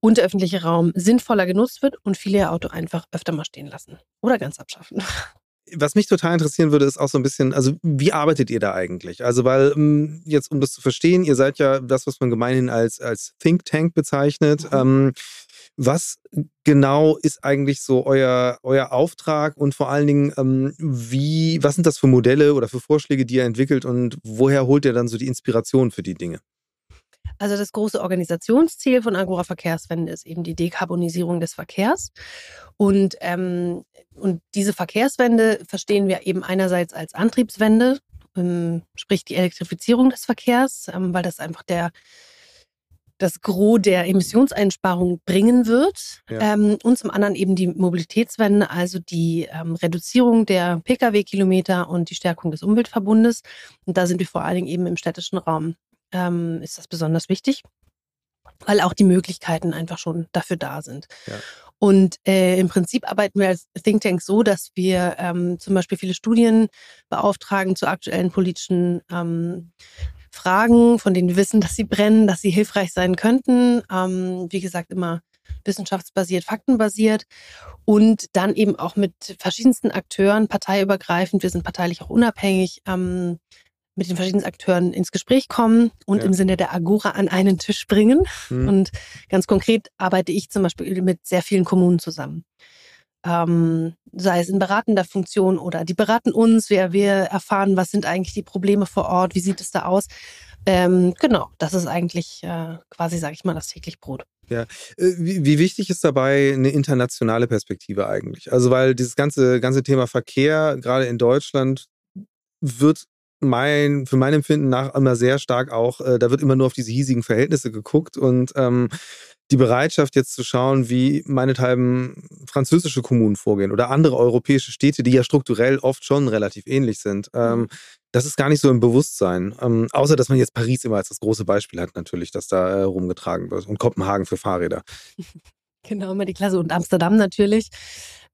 Speaker 2: und der öffentliche Raum sinnvoller genutzt wird und viele ihr Auto einfach öfter mal stehen lassen oder ganz abschaffen.
Speaker 1: Was mich total interessieren würde, ist auch so ein bisschen, also wie arbeitet ihr da eigentlich? Also, weil ähm, jetzt, um das zu verstehen, ihr seid ja das, was man gemeinhin als, als Think Tank bezeichnet. Mhm. Ähm, was genau ist eigentlich so euer, euer Auftrag und vor allen Dingen, ähm, wie, was sind das für Modelle oder für Vorschläge, die ihr entwickelt und woher holt ihr dann so die Inspiration für die Dinge?
Speaker 2: Also das große Organisationsziel von Agora Verkehrswende ist eben die Dekarbonisierung des Verkehrs. Und, ähm, und diese Verkehrswende verstehen wir eben einerseits als Antriebswende, ähm, sprich die Elektrifizierung des Verkehrs, ähm, weil das einfach der das Gros der Emissionseinsparung bringen wird. Ja. Ähm, und zum anderen eben die Mobilitätswende, also die ähm, Reduzierung der Pkw-Kilometer und die Stärkung des Umweltverbundes. Und da sind wir vor allen Dingen eben im städtischen Raum ähm, ist das besonders wichtig, weil auch die Möglichkeiten einfach schon dafür da sind. Ja. Und äh, im Prinzip arbeiten wir als Think Tank so, dass wir ähm, zum Beispiel viele Studien beauftragen zu aktuellen politischen ähm, Fragen, von denen wir wissen, dass sie brennen, dass sie hilfreich sein könnten. Ähm, wie gesagt, immer wissenschaftsbasiert, faktenbasiert und dann eben auch mit verschiedensten Akteuren, parteiübergreifend, wir sind parteilich auch unabhängig, ähm, mit den verschiedenen Akteuren ins Gespräch kommen und ja. im Sinne der Agora an einen Tisch bringen. Mhm. Und ganz konkret arbeite ich zum Beispiel mit sehr vielen Kommunen zusammen. Ähm, sei es in beratender Funktion oder die beraten uns, wir, wir erfahren, was sind eigentlich die Probleme vor Ort, wie sieht es da aus. Ähm, genau, das ist eigentlich äh, quasi, sage ich mal, das täglich Brot.
Speaker 1: Ja, äh, wie, wie, wichtig ist dabei eine internationale Perspektive eigentlich? Also weil dieses ganze, ganze Thema Verkehr, gerade in Deutschland, wird mein, für mein Empfinden nach immer sehr stark auch, äh, da wird immer nur auf diese hiesigen Verhältnisse geguckt und ähm, die Bereitschaft jetzt zu schauen, wie meinethalben französische Kommunen vorgehen oder andere europäische Städte, die ja strukturell oft schon relativ ähnlich sind. Ähm, mhm. das ist gar nicht so im Bewusstsein. Ähm, außer, dass man jetzt Paris immer als das große Beispiel hat, natürlich, dass da äh, rumgetragen wird und Kopenhagen für Fahrräder.
Speaker 2: Genau, immer die Klasse und Amsterdam natürlich.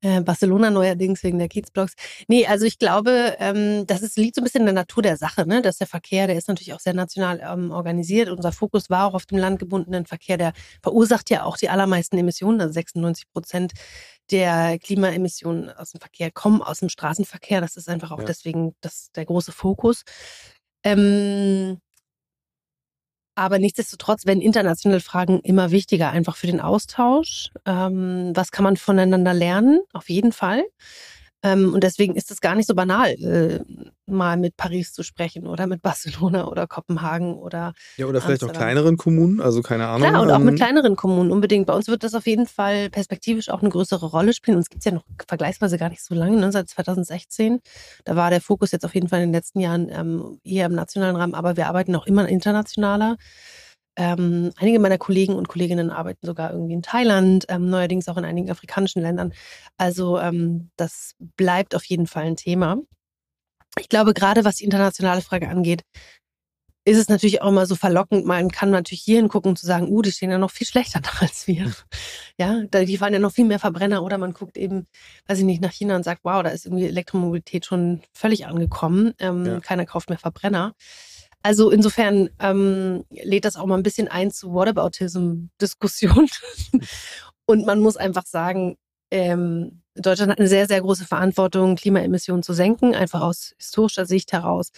Speaker 2: Äh, Barcelona neuerdings wegen der Kiezblocks. Nee, also ich glaube, ähm, das ist, liegt so ein bisschen in der Natur der Sache, ne? dass der Verkehr, der ist natürlich auch sehr national ähm, organisiert. Unser Fokus war auch auf dem landgebundenen Verkehr, der verursacht ja auch die allermeisten Emissionen, also 96 Prozent der Klimaemissionen aus dem Verkehr kommen aus dem Straßenverkehr. Das ist einfach auch ja. deswegen das, der große Fokus. Ähm, aber nichtsdestotrotz werden internationale Fragen immer wichtiger, einfach für den Austausch. Ähm, was kann man voneinander lernen? Auf jeden Fall. Ähm, und deswegen ist es gar nicht so banal, äh, mal mit Paris zu sprechen oder mit Barcelona oder Kopenhagen oder.
Speaker 1: Ja, oder vielleicht Amsterdam. auch kleineren Kommunen, also keine Ahnung.
Speaker 2: Klar, und auch mit ähm, kleineren Kommunen unbedingt. Bei uns wird das auf jeden Fall perspektivisch auch eine größere Rolle spielen. Uns gibt es ja noch vergleichsweise gar nicht so lange, ne, seit 2016. Da war der Fokus jetzt auf jeden Fall in den letzten Jahren ähm, eher im nationalen Rahmen, aber wir arbeiten auch immer internationaler. Ähm, einige meiner Kollegen und Kolleginnen arbeiten sogar irgendwie in Thailand, ähm, neuerdings auch in einigen afrikanischen Ländern. Also ähm, das bleibt auf jeden Fall ein Thema. Ich glaube, gerade was die internationale Frage angeht, ist es natürlich auch immer so verlockend. Man kann natürlich hier hingucken und zu sagen, uh, die stehen ja noch viel schlechter da als wir. Ja, die fahren ja noch viel mehr Verbrenner. Oder man guckt eben, weiß ich nicht, nach China und sagt, wow, da ist irgendwie Elektromobilität schon völlig angekommen. Ähm, ja. Keiner kauft mehr Verbrenner. Also insofern ähm, lädt das auch mal ein bisschen ein zu Whataboutism-Diskussionen. Und man muss einfach sagen, ähm, Deutschland hat eine sehr, sehr große Verantwortung, Klimaemissionen zu senken, einfach aus historischer Sicht heraus.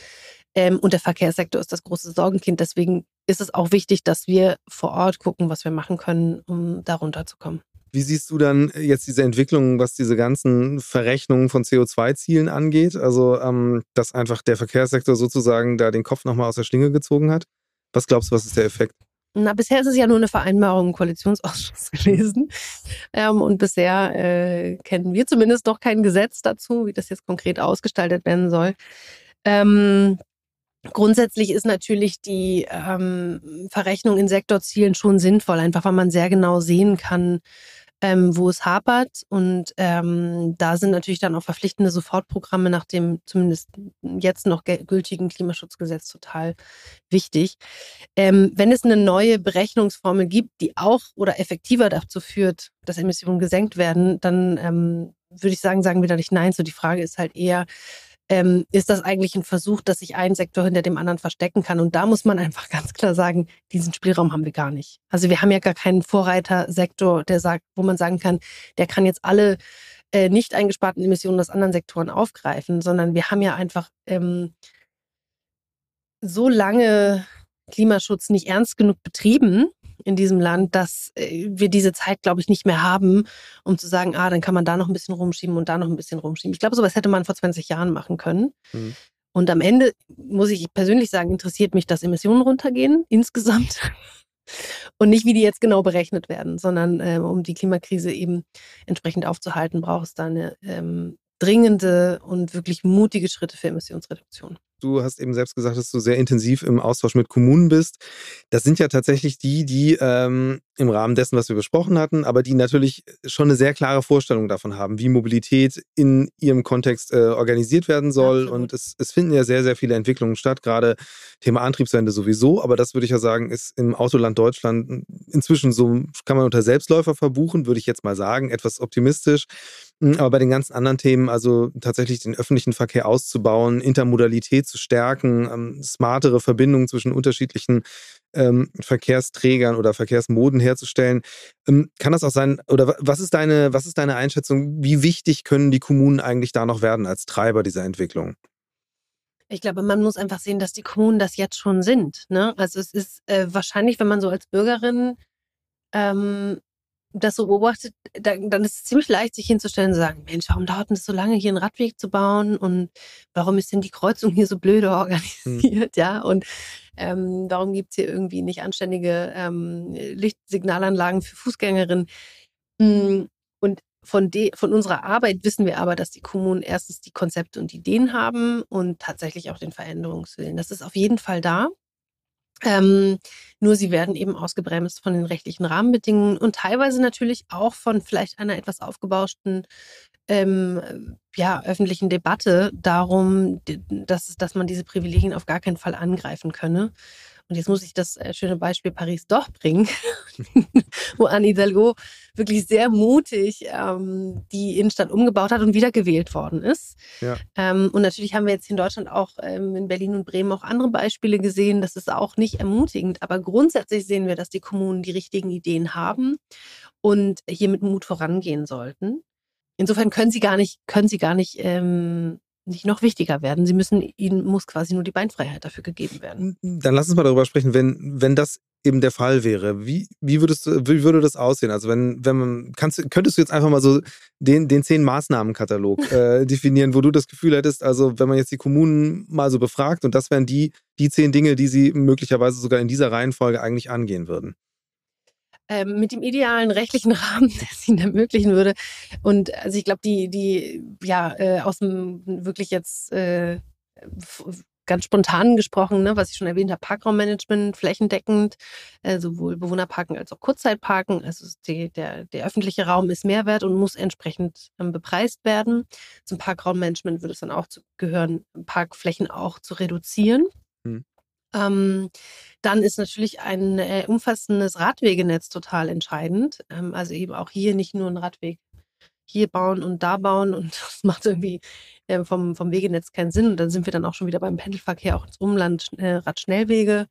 Speaker 2: Ähm, und der Verkehrssektor ist das große Sorgenkind. Deswegen ist es auch wichtig, dass wir vor Ort gucken, was wir machen können, um darunter zu kommen.
Speaker 1: Wie siehst du dann jetzt diese Entwicklung, was diese ganzen Verrechnungen von CO2-Zielen angeht? Also, ähm, dass einfach der Verkehrssektor sozusagen da den Kopf nochmal aus der Schlinge gezogen hat? Was glaubst du, was ist der Effekt?
Speaker 2: Na, bisher ist es ja nur eine Vereinbarung im Koalitionsausschuss gewesen. Ähm, und bisher äh, kennen wir zumindest noch kein Gesetz dazu, wie das jetzt konkret ausgestaltet werden soll. Ähm, grundsätzlich ist natürlich die ähm, Verrechnung in Sektorzielen schon sinnvoll, einfach weil man sehr genau sehen kann, ähm, wo es hapert. Und ähm, da sind natürlich dann auch verpflichtende Sofortprogramme nach dem zumindest jetzt noch gültigen Klimaschutzgesetz total wichtig. Ähm, wenn es eine neue Berechnungsformel gibt, die auch oder effektiver dazu führt, dass Emissionen gesenkt werden, dann ähm, würde ich sagen, sagen wir da nicht nein. So die Frage ist halt eher, ähm, ist das eigentlich ein Versuch, dass sich ein Sektor hinter dem anderen verstecken kann. Und da muss man einfach ganz klar sagen, diesen Spielraum haben wir gar nicht. Also wir haben ja gar keinen Vorreitersektor, der sagt, wo man sagen kann, der kann jetzt alle äh, nicht eingesparten Emissionen aus anderen Sektoren aufgreifen, sondern wir haben ja einfach ähm, so lange Klimaschutz nicht ernst genug betrieben, in diesem Land, dass äh, wir diese Zeit, glaube ich, nicht mehr haben, um zu sagen, ah, dann kann man da noch ein bisschen rumschieben und da noch ein bisschen rumschieben. Ich glaube, sowas hätte man vor 20 Jahren machen können. Mhm. Und am Ende muss ich persönlich sagen, interessiert mich, dass Emissionen runtergehen insgesamt. Und nicht, wie die jetzt genau berechnet werden, sondern äh, um die Klimakrise eben entsprechend aufzuhalten, braucht es da eine ähm, dringende und wirklich mutige Schritte für Emissionsreduktion.
Speaker 1: Du hast eben selbst gesagt, dass du sehr intensiv im Austausch mit Kommunen bist. Das sind ja tatsächlich die, die ähm, im Rahmen dessen, was wir besprochen hatten, aber die natürlich schon eine sehr klare Vorstellung davon haben, wie Mobilität in ihrem Kontext äh, organisiert werden soll. Absolut. Und es, es finden ja sehr, sehr viele Entwicklungen statt, gerade Thema Antriebswende sowieso. Aber das würde ich ja sagen, ist im Autoland Deutschland inzwischen so, kann man unter Selbstläufer verbuchen, würde ich jetzt mal sagen, etwas optimistisch. Hm, aber bei den ganzen anderen Themen, also tatsächlich den öffentlichen Verkehr auszubauen, Intermodalität zu stärken, ähm, smartere Verbindungen zwischen unterschiedlichen ähm, Verkehrsträgern oder Verkehrsmoden herzustellen. Ähm, kann das auch sein, oder was ist, deine, was ist deine Einschätzung, wie wichtig können die Kommunen eigentlich da noch werden als Treiber dieser Entwicklung?
Speaker 2: Ich glaube, man muss einfach sehen, dass die Kommunen das jetzt schon sind. Ne? Also es ist äh, wahrscheinlich, wenn man so als Bürgerin ähm, das so beobachtet, dann, dann ist es ziemlich leicht, sich hinzustellen und zu sagen, Mensch, warum dauert es so lange, hier einen Radweg zu bauen? Und warum ist denn die Kreuzung hier so blöde hm. organisiert? Hm. Ja, und ähm, warum gibt es hier irgendwie nicht anständige ähm, Lichtsignalanlagen für Fußgängerinnen? Hm, und von, de, von unserer Arbeit wissen wir aber, dass die Kommunen erstens die Konzepte und Ideen haben und tatsächlich auch den Veränderungswillen. Das ist auf jeden Fall da. Ähm, nur sie werden eben ausgebremst von den rechtlichen Rahmenbedingungen und teilweise natürlich auch von vielleicht einer etwas aufgebauschten ähm, ja, öffentlichen Debatte darum, dass, dass man diese Privilegien auf gar keinen Fall angreifen könne. Und jetzt muss ich das äh, schöne Beispiel Paris doch bringen, wo Anne Hidalgo wirklich sehr mutig ähm, die Innenstadt umgebaut hat und wiedergewählt worden ist. Ja. Ähm, und natürlich haben wir jetzt in Deutschland auch ähm, in Berlin und Bremen auch andere Beispiele gesehen. Das ist auch nicht ermutigend. Aber grundsätzlich sehen wir, dass die Kommunen die richtigen Ideen haben und hier mit Mut vorangehen sollten. Insofern können sie gar nicht, können sie gar nicht ähm, nicht noch wichtiger werden. Sie müssen, ihnen muss quasi nur die Beinfreiheit dafür gegeben werden.
Speaker 1: Dann lass uns mal darüber sprechen, wenn, wenn das eben der Fall wäre. Wie, wie, würdest du, wie würde das aussehen? Also wenn, wenn man, kannst, könntest du jetzt einfach mal so den, den zehn Maßnahmenkatalog äh, definieren, wo du das Gefühl hättest, also wenn man jetzt die Kommunen mal so befragt und das wären die, die zehn Dinge, die sie möglicherweise sogar in dieser Reihenfolge eigentlich angehen würden
Speaker 2: ähm, mit dem idealen rechtlichen Rahmen, der es ihnen ermöglichen würde. Und also ich glaube, die, die, ja, äh, aus dem wirklich jetzt äh, ganz spontan gesprochen, ne, was ich schon erwähnt habe, Parkraummanagement flächendeckend, äh, sowohl Bewohnerparken als auch Kurzzeitparken. Also die, der, der öffentliche Raum ist Mehrwert und muss entsprechend ähm, bepreist werden. Zum Parkraummanagement würde es dann auch zu gehören, Parkflächen auch zu reduzieren. Hm. Ähm, dann ist natürlich ein äh, umfassendes Radwegenetz total entscheidend. Ähm, also eben auch hier nicht nur ein Radweg hier bauen und da bauen und das macht irgendwie äh, vom, vom Wegenetz keinen Sinn. Und dann sind wir dann auch schon wieder beim Pendelverkehr, auch ins Umland, äh, Radschnellwege.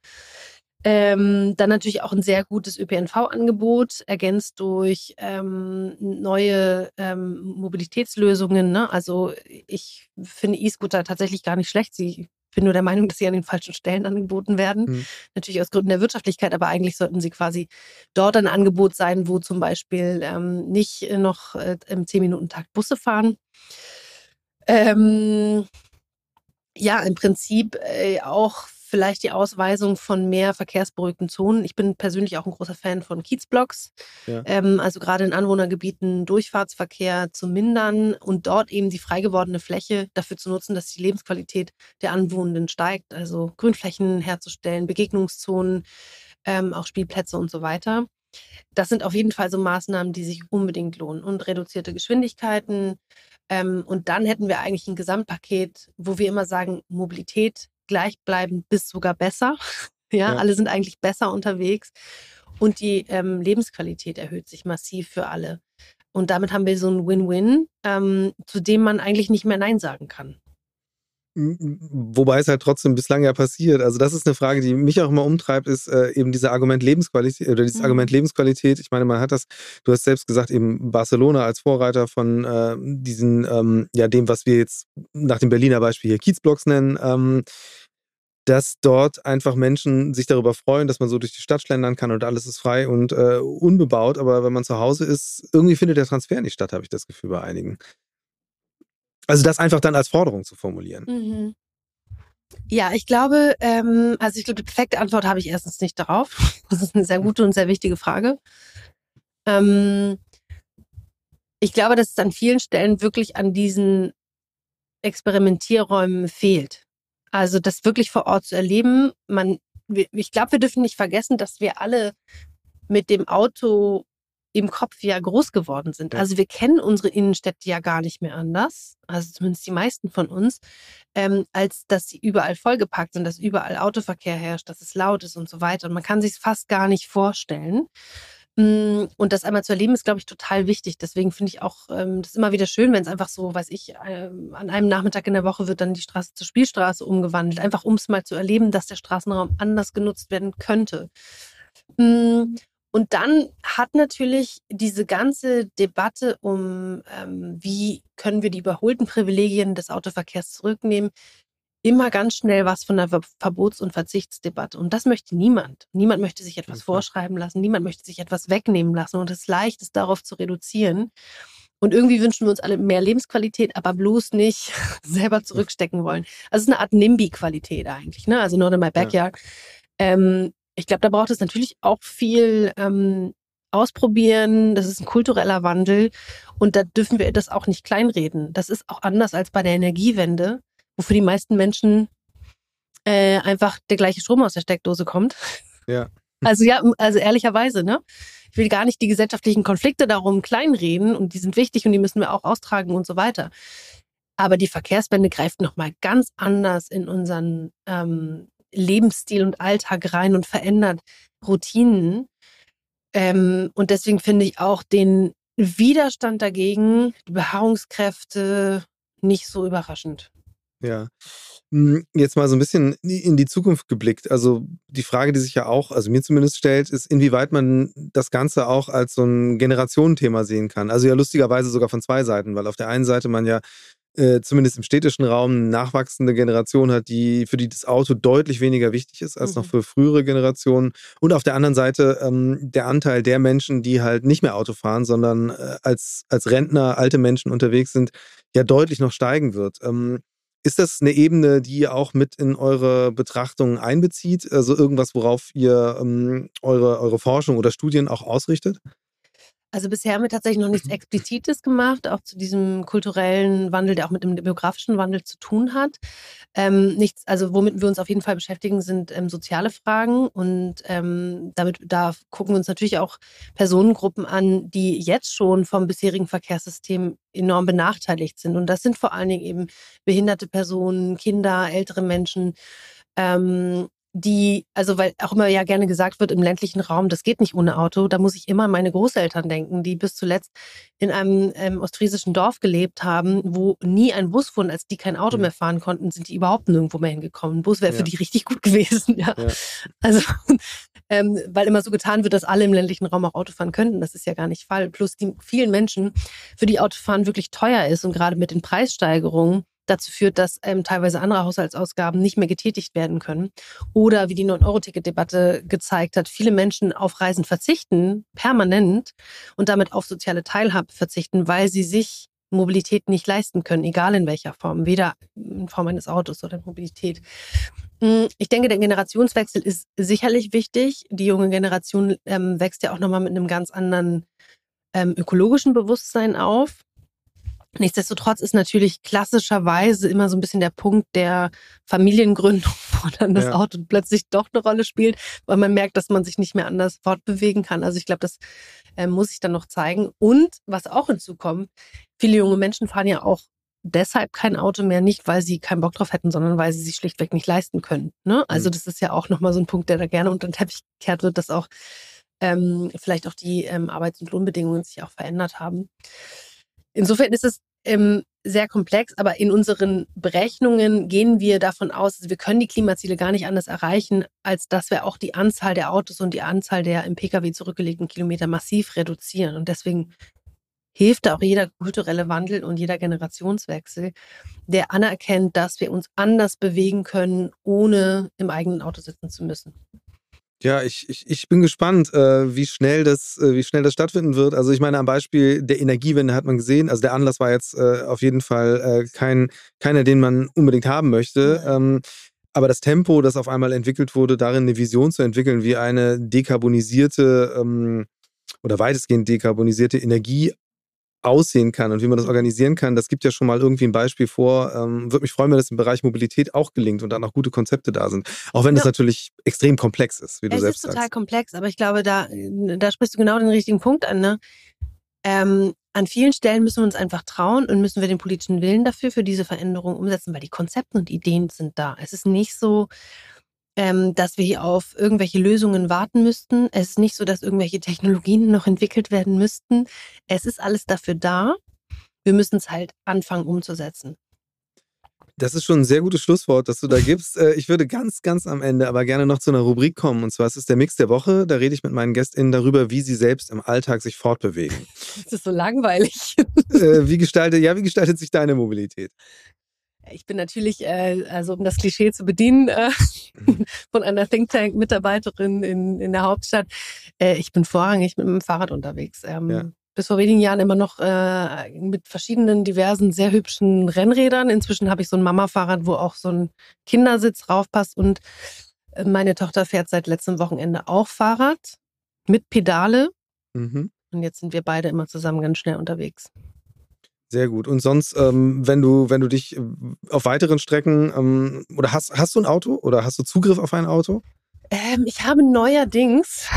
Speaker 2: Ähm, dann natürlich auch ein sehr gutes ÖPNV-Angebot, ergänzt durch ähm, neue ähm, Mobilitätslösungen. Ne? Also ich finde E-Scooter tatsächlich gar nicht schlecht. Sie bin nur der Meinung, dass sie an den falschen Stellen angeboten werden. Mhm. Natürlich aus Gründen der Wirtschaftlichkeit, aber eigentlich sollten sie quasi dort ein Angebot sein, wo zum Beispiel ähm, nicht noch äh, im 10-Minuten-Takt Busse fahren. Ähm, ja, im Prinzip äh, auch vielleicht die Ausweisung von mehr verkehrsberuhigten Zonen. Ich bin persönlich auch ein großer Fan von Kiezblocks. Ja. Ähm, also gerade in Anwohnergebieten Durchfahrtsverkehr zu mindern und dort eben die frei gewordene Fläche dafür zu nutzen, dass die Lebensqualität der Anwohnenden steigt. Also Grünflächen herzustellen, Begegnungszonen, ähm, auch Spielplätze und so weiter. Das sind auf jeden Fall so Maßnahmen, die sich unbedingt lohnen. Und reduzierte Geschwindigkeiten. Ähm, und dann hätten wir eigentlich ein Gesamtpaket, wo wir immer sagen, Mobilität gleichbleibend bis sogar besser. Ja, ja. alle sind eigentlich besser unterwegs. Und die ähm, Lebensqualität erhöht sich massiv für alle. Und damit haben wir so ein Win-Win, ähm, zu dem man eigentlich nicht mehr Nein sagen kann.
Speaker 1: Wobei es halt trotzdem bislang ja passiert. Also das ist eine Frage, die mich auch immer umtreibt, ist äh, eben dieser Argument Lebensqualität oder dieses mhm. Argument Lebensqualität. Ich meine, man hat das, du hast selbst gesagt, eben Barcelona als Vorreiter von äh, diesen, ähm, ja, dem, was wir jetzt nach dem Berliner Beispiel hier Kiezblocks nennen. Ähm, dass dort einfach Menschen sich darüber freuen, dass man so durch die Stadt schlendern kann und alles ist frei und äh, unbebaut. Aber wenn man zu Hause ist, irgendwie findet der Transfer nicht statt, habe ich das Gefühl bei einigen. Also das einfach dann als Forderung zu formulieren. Mhm.
Speaker 2: Ja, ich glaube, ähm, also ich glaube, die perfekte Antwort habe ich erstens nicht darauf. Das ist eine sehr gute und sehr wichtige Frage. Ähm, ich glaube, dass es an vielen Stellen wirklich an diesen Experimentierräumen fehlt. Also das wirklich vor Ort zu erleben. Man, ich glaube, wir dürfen nicht vergessen, dass wir alle mit dem Auto im Kopf ja groß geworden sind. Also wir kennen unsere Innenstädte ja gar nicht mehr anders, also zumindest die meisten von uns, ähm, als dass sie überall vollgepackt sind, dass überall Autoverkehr herrscht, dass es laut ist und so weiter. Und man kann sich fast gar nicht vorstellen. Mm, und das einmal zu erleben, ist, glaube ich, total wichtig. Deswegen finde ich auch ähm, das immer wieder schön, wenn es einfach so, weiß ich, äh, an einem Nachmittag in der Woche wird dann die Straße zur Spielstraße umgewandelt. Einfach um es mal zu erleben, dass der Straßenraum anders genutzt werden könnte. Mm, und dann hat natürlich diese ganze Debatte um, ähm, wie können wir die überholten Privilegien des Autoverkehrs zurücknehmen, immer ganz schnell was von einer Verbots- und Verzichtsdebatte. Und das möchte niemand. Niemand möchte sich etwas vorschreiben lassen, niemand möchte sich etwas wegnehmen lassen. Und es leicht ist, darauf zu reduzieren. Und irgendwie wünschen wir uns alle mehr Lebensqualität, aber bloß nicht selber zurückstecken wollen. Also es ist eine Art NIMBY-Qualität eigentlich, ne? Also not in my backyard. Ja. Ähm, ich glaube, da braucht es natürlich auch viel ähm, ausprobieren. Das ist ein kultureller Wandel. Und da dürfen wir das auch nicht kleinreden. Das ist auch anders als bei der Energiewende, wofür die meisten Menschen äh, einfach der gleiche Strom aus der Steckdose kommt.
Speaker 1: Ja.
Speaker 2: Also ja, also ehrlicherweise, ne? Ich will gar nicht die gesellschaftlichen Konflikte darum kleinreden und die sind wichtig und die müssen wir auch austragen und so weiter. Aber die Verkehrswende greift nochmal ganz anders in unseren ähm, Lebensstil und Alltag rein und verändert Routinen. Ähm, und deswegen finde ich auch den Widerstand dagegen, die Beharrungskräfte, nicht so überraschend.
Speaker 1: Ja. Hm, jetzt mal so ein bisschen in die Zukunft geblickt. Also die Frage, die sich ja auch, also mir zumindest stellt, ist, inwieweit man das Ganze auch als so ein Generationenthema sehen kann. Also ja lustigerweise sogar von zwei Seiten, weil auf der einen Seite man ja äh, zumindest im städtischen Raum eine nachwachsende Generation hat, die, für die das Auto deutlich weniger wichtig ist als mhm. noch für frühere Generationen. Und auf der anderen Seite ähm, der Anteil der Menschen, die halt nicht mehr Auto fahren, sondern äh, als, als Rentner, alte Menschen unterwegs sind, ja deutlich noch steigen wird. Ähm, ist das eine Ebene, die ihr auch mit in eure Betrachtungen einbezieht? Also irgendwas, worauf ihr ähm, eure, eure Forschung oder Studien auch ausrichtet?
Speaker 2: Also bisher haben wir tatsächlich noch nichts mhm. Explizites gemacht, auch zu diesem kulturellen Wandel, der auch mit dem demografischen Wandel zu tun hat. Ähm, nichts, also womit wir uns auf jeden Fall beschäftigen, sind ähm, soziale Fragen und ähm, damit da gucken wir uns natürlich auch Personengruppen an, die jetzt schon vom bisherigen Verkehrssystem enorm benachteiligt sind. Und das sind vor allen Dingen eben behinderte Personen, Kinder, ältere Menschen. Ähm, die, also weil auch immer ja gerne gesagt wird, im ländlichen Raum, das geht nicht ohne Auto, da muss ich immer an meine Großeltern denken, die bis zuletzt in einem ähm, ostfriesischen Dorf gelebt haben, wo nie ein Bus fuhr und als die kein Auto mhm. mehr fahren konnten, sind die überhaupt nirgendwo mehr hingekommen. Ein Bus wäre ja. für die richtig gut gewesen, ja. ja. Also, ähm, weil immer so getan wird, dass alle im ländlichen Raum auch Auto fahren könnten, das ist ja gar nicht Fall. Plus die vielen Menschen, für die Autofahren wirklich teuer ist und gerade mit den Preissteigerungen dazu führt, dass ähm, teilweise andere Haushaltsausgaben nicht mehr getätigt werden können. Oder wie die 9-Euro-Ticket-Debatte gezeigt hat, viele Menschen auf Reisen verzichten, permanent, und damit auf soziale Teilhabe verzichten, weil sie sich Mobilität nicht leisten können, egal in welcher Form, weder in Form eines Autos oder Mobilität. Hm, ich denke, der Generationswechsel ist sicherlich wichtig. Die junge Generation ähm, wächst ja auch nochmal mit einem ganz anderen ähm, ökologischen Bewusstsein auf. Nichtsdestotrotz ist natürlich klassischerweise immer so ein bisschen der Punkt der Familiengründung, wo dann das ja. Auto plötzlich doch eine Rolle spielt, weil man merkt, dass man sich nicht mehr anders fortbewegen kann. Also ich glaube, das äh, muss ich dann noch zeigen. Und was auch hinzukommt, viele junge Menschen fahren ja auch deshalb kein Auto mehr, nicht weil sie keinen Bock drauf hätten, sondern weil sie sich schlichtweg nicht leisten können. Ne? Also mhm. das ist ja auch nochmal so ein Punkt, der da gerne unter den Teppich gekehrt wird, dass auch ähm, vielleicht auch die ähm, Arbeits- und Lohnbedingungen sich auch verändert haben. Insofern ist es ähm, sehr komplex, aber in unseren Berechnungen gehen wir davon aus, wir können die Klimaziele gar nicht anders erreichen, als dass wir auch die Anzahl der Autos und die Anzahl der im Pkw zurückgelegten Kilometer massiv reduzieren. Und deswegen hilft auch jeder kulturelle Wandel und jeder Generationswechsel, der anerkennt, dass wir uns anders bewegen können, ohne im eigenen Auto sitzen zu müssen.
Speaker 1: Ja, ich, ich, ich bin gespannt, äh, wie schnell das, äh, wie schnell das stattfinden wird. Also ich meine, am Beispiel der Energiewende hat man gesehen, also der Anlass war jetzt äh, auf jeden Fall äh, kein, keiner, den man unbedingt haben möchte. Ähm, aber das Tempo, das auf einmal entwickelt wurde, darin eine Vision zu entwickeln, wie eine dekarbonisierte ähm, oder weitestgehend dekarbonisierte Energie aussehen kann und wie man das organisieren kann, das gibt ja schon mal irgendwie ein Beispiel vor. Ähm, Würde mich freuen, wenn das im Bereich Mobilität auch gelingt und dann auch gute Konzepte da sind. Auch wenn ja. das natürlich extrem komplex ist, wie du es selbst sagst.
Speaker 2: Es ist total komplex, aber ich glaube, da, da sprichst du genau den richtigen Punkt an. Ne? Ähm, an vielen Stellen müssen wir uns einfach trauen und müssen wir den politischen Willen dafür, für diese Veränderung umsetzen, weil die Konzepte und Ideen sind da. Es ist nicht so, ähm, dass wir hier auf irgendwelche Lösungen warten müssten. Es ist nicht so, dass irgendwelche Technologien noch entwickelt werden müssten. Es ist alles dafür da. Wir müssen es halt anfangen umzusetzen.
Speaker 1: Das ist schon ein sehr gutes Schlusswort, das du da gibst. Äh, ich würde ganz, ganz am Ende aber gerne noch zu einer Rubrik kommen. Und zwar ist es der Mix der Woche. Da rede ich mit meinen GästInnen darüber, wie sie selbst im Alltag sich fortbewegen.
Speaker 2: Das ist so langweilig.
Speaker 1: Äh, wie gestaltet, ja, wie gestaltet sich deine Mobilität?
Speaker 2: Ich bin natürlich, äh, also um das Klischee zu bedienen, äh, mhm. von einer Think Tank-Mitarbeiterin in, in der Hauptstadt. Äh, ich bin vorrangig mit dem Fahrrad unterwegs. Ähm, ja. Bis vor wenigen Jahren immer noch äh, mit verschiedenen, diversen, sehr hübschen Rennrädern. Inzwischen habe ich so ein Mama-Fahrrad, wo auch so ein Kindersitz raufpasst. Und äh, meine Tochter fährt seit letztem Wochenende auch Fahrrad mit Pedale. Mhm. Und jetzt sind wir beide immer zusammen ganz schnell unterwegs.
Speaker 1: Sehr gut. Und sonst, ähm, wenn du, wenn du dich äh, auf weiteren Strecken ähm, oder hast, hast du ein Auto oder hast du Zugriff auf ein Auto?
Speaker 2: Ähm, ich habe neuerdings,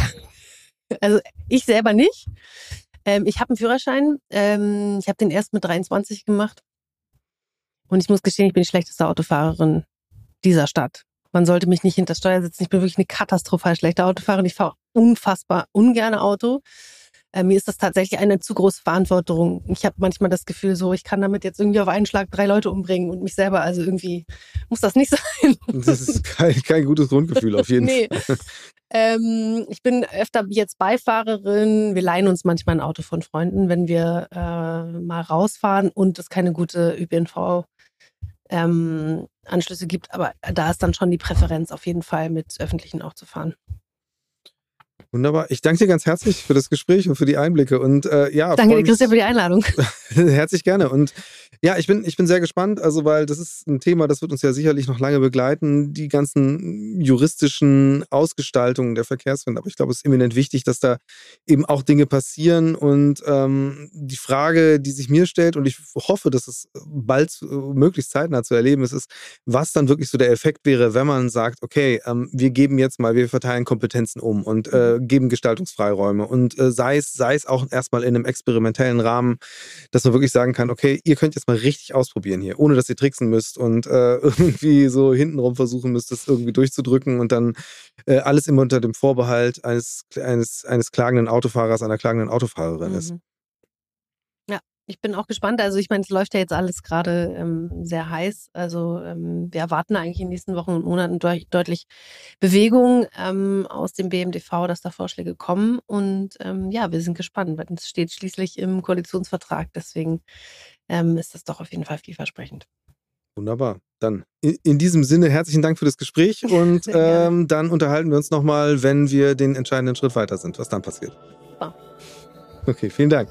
Speaker 2: also ich selber nicht. Ähm, ich habe einen Führerschein. Ähm, ich habe den erst mit 23 gemacht. Und ich muss gestehen, ich bin die schlechteste Autofahrerin dieser Stadt. Man sollte mich nicht hinter Steuer sitzen. Ich bin wirklich eine katastrophal schlechte Autofahrerin. Ich fahre unfassbar ungern Auto. Äh, mir ist das tatsächlich eine zu große Verantwortung. Ich habe manchmal das Gefühl, so ich kann damit jetzt irgendwie auf einen Schlag drei Leute umbringen und mich selber. Also irgendwie muss das nicht sein.
Speaker 1: Das ist kein, kein gutes Grundgefühl auf jeden nee. Fall.
Speaker 2: Ähm, ich bin öfter jetzt Beifahrerin. Wir leihen uns manchmal ein Auto von Freunden, wenn wir äh, mal rausfahren und es keine gute ÖPNV ähm, Anschlüsse gibt. Aber da ist dann schon die Präferenz auf jeden Fall mit öffentlichen auch zu fahren.
Speaker 1: Wunderbar. Ich danke dir ganz herzlich für das Gespräch und für die Einblicke. Und äh, ja,
Speaker 2: danke dir, Christian, für die Einladung.
Speaker 1: herzlich gerne. Und ja, ich bin, ich bin sehr gespannt, also weil das ist ein Thema, das wird uns ja sicherlich noch lange begleiten, die ganzen juristischen Ausgestaltungen der Verkehrswende. Aber ich glaube, es ist eminent wichtig, dass da eben auch Dinge passieren. Und ähm, die Frage, die sich mir stellt, und ich hoffe, dass es bald äh, möglichst zeitnah zu erleben ist, ist, was dann wirklich so der Effekt wäre, wenn man sagt, okay, ähm, wir geben jetzt mal, wir verteilen Kompetenzen um und äh, geben Gestaltungsfreiräume und äh, sei es, sei es auch erstmal in einem experimentellen Rahmen, dass man wirklich sagen kann, okay, ihr könnt jetzt mal richtig ausprobieren hier, ohne dass ihr tricksen müsst und äh, irgendwie so hintenrum versuchen müsst, das irgendwie durchzudrücken und dann äh, alles immer unter dem Vorbehalt eines, eines, eines klagenden Autofahrers, einer klagenden Autofahrerin mhm. ist.
Speaker 2: Ich bin auch gespannt. Also ich meine, es läuft ja jetzt alles gerade ähm, sehr heiß. Also ähm, wir erwarten eigentlich in den nächsten Wochen und Monaten deut deutlich Bewegung ähm, aus dem BMDV, dass da Vorschläge kommen. Und ähm, ja, wir sind gespannt, weil es steht schließlich im Koalitionsvertrag. Deswegen ähm, ist das doch auf jeden Fall vielversprechend.
Speaker 1: Wunderbar. Dann in, in diesem Sinne herzlichen Dank für das Gespräch und ähm, dann unterhalten wir uns nochmal, wenn wir den entscheidenden Schritt weiter sind, was dann passiert. Super. Okay, vielen Dank.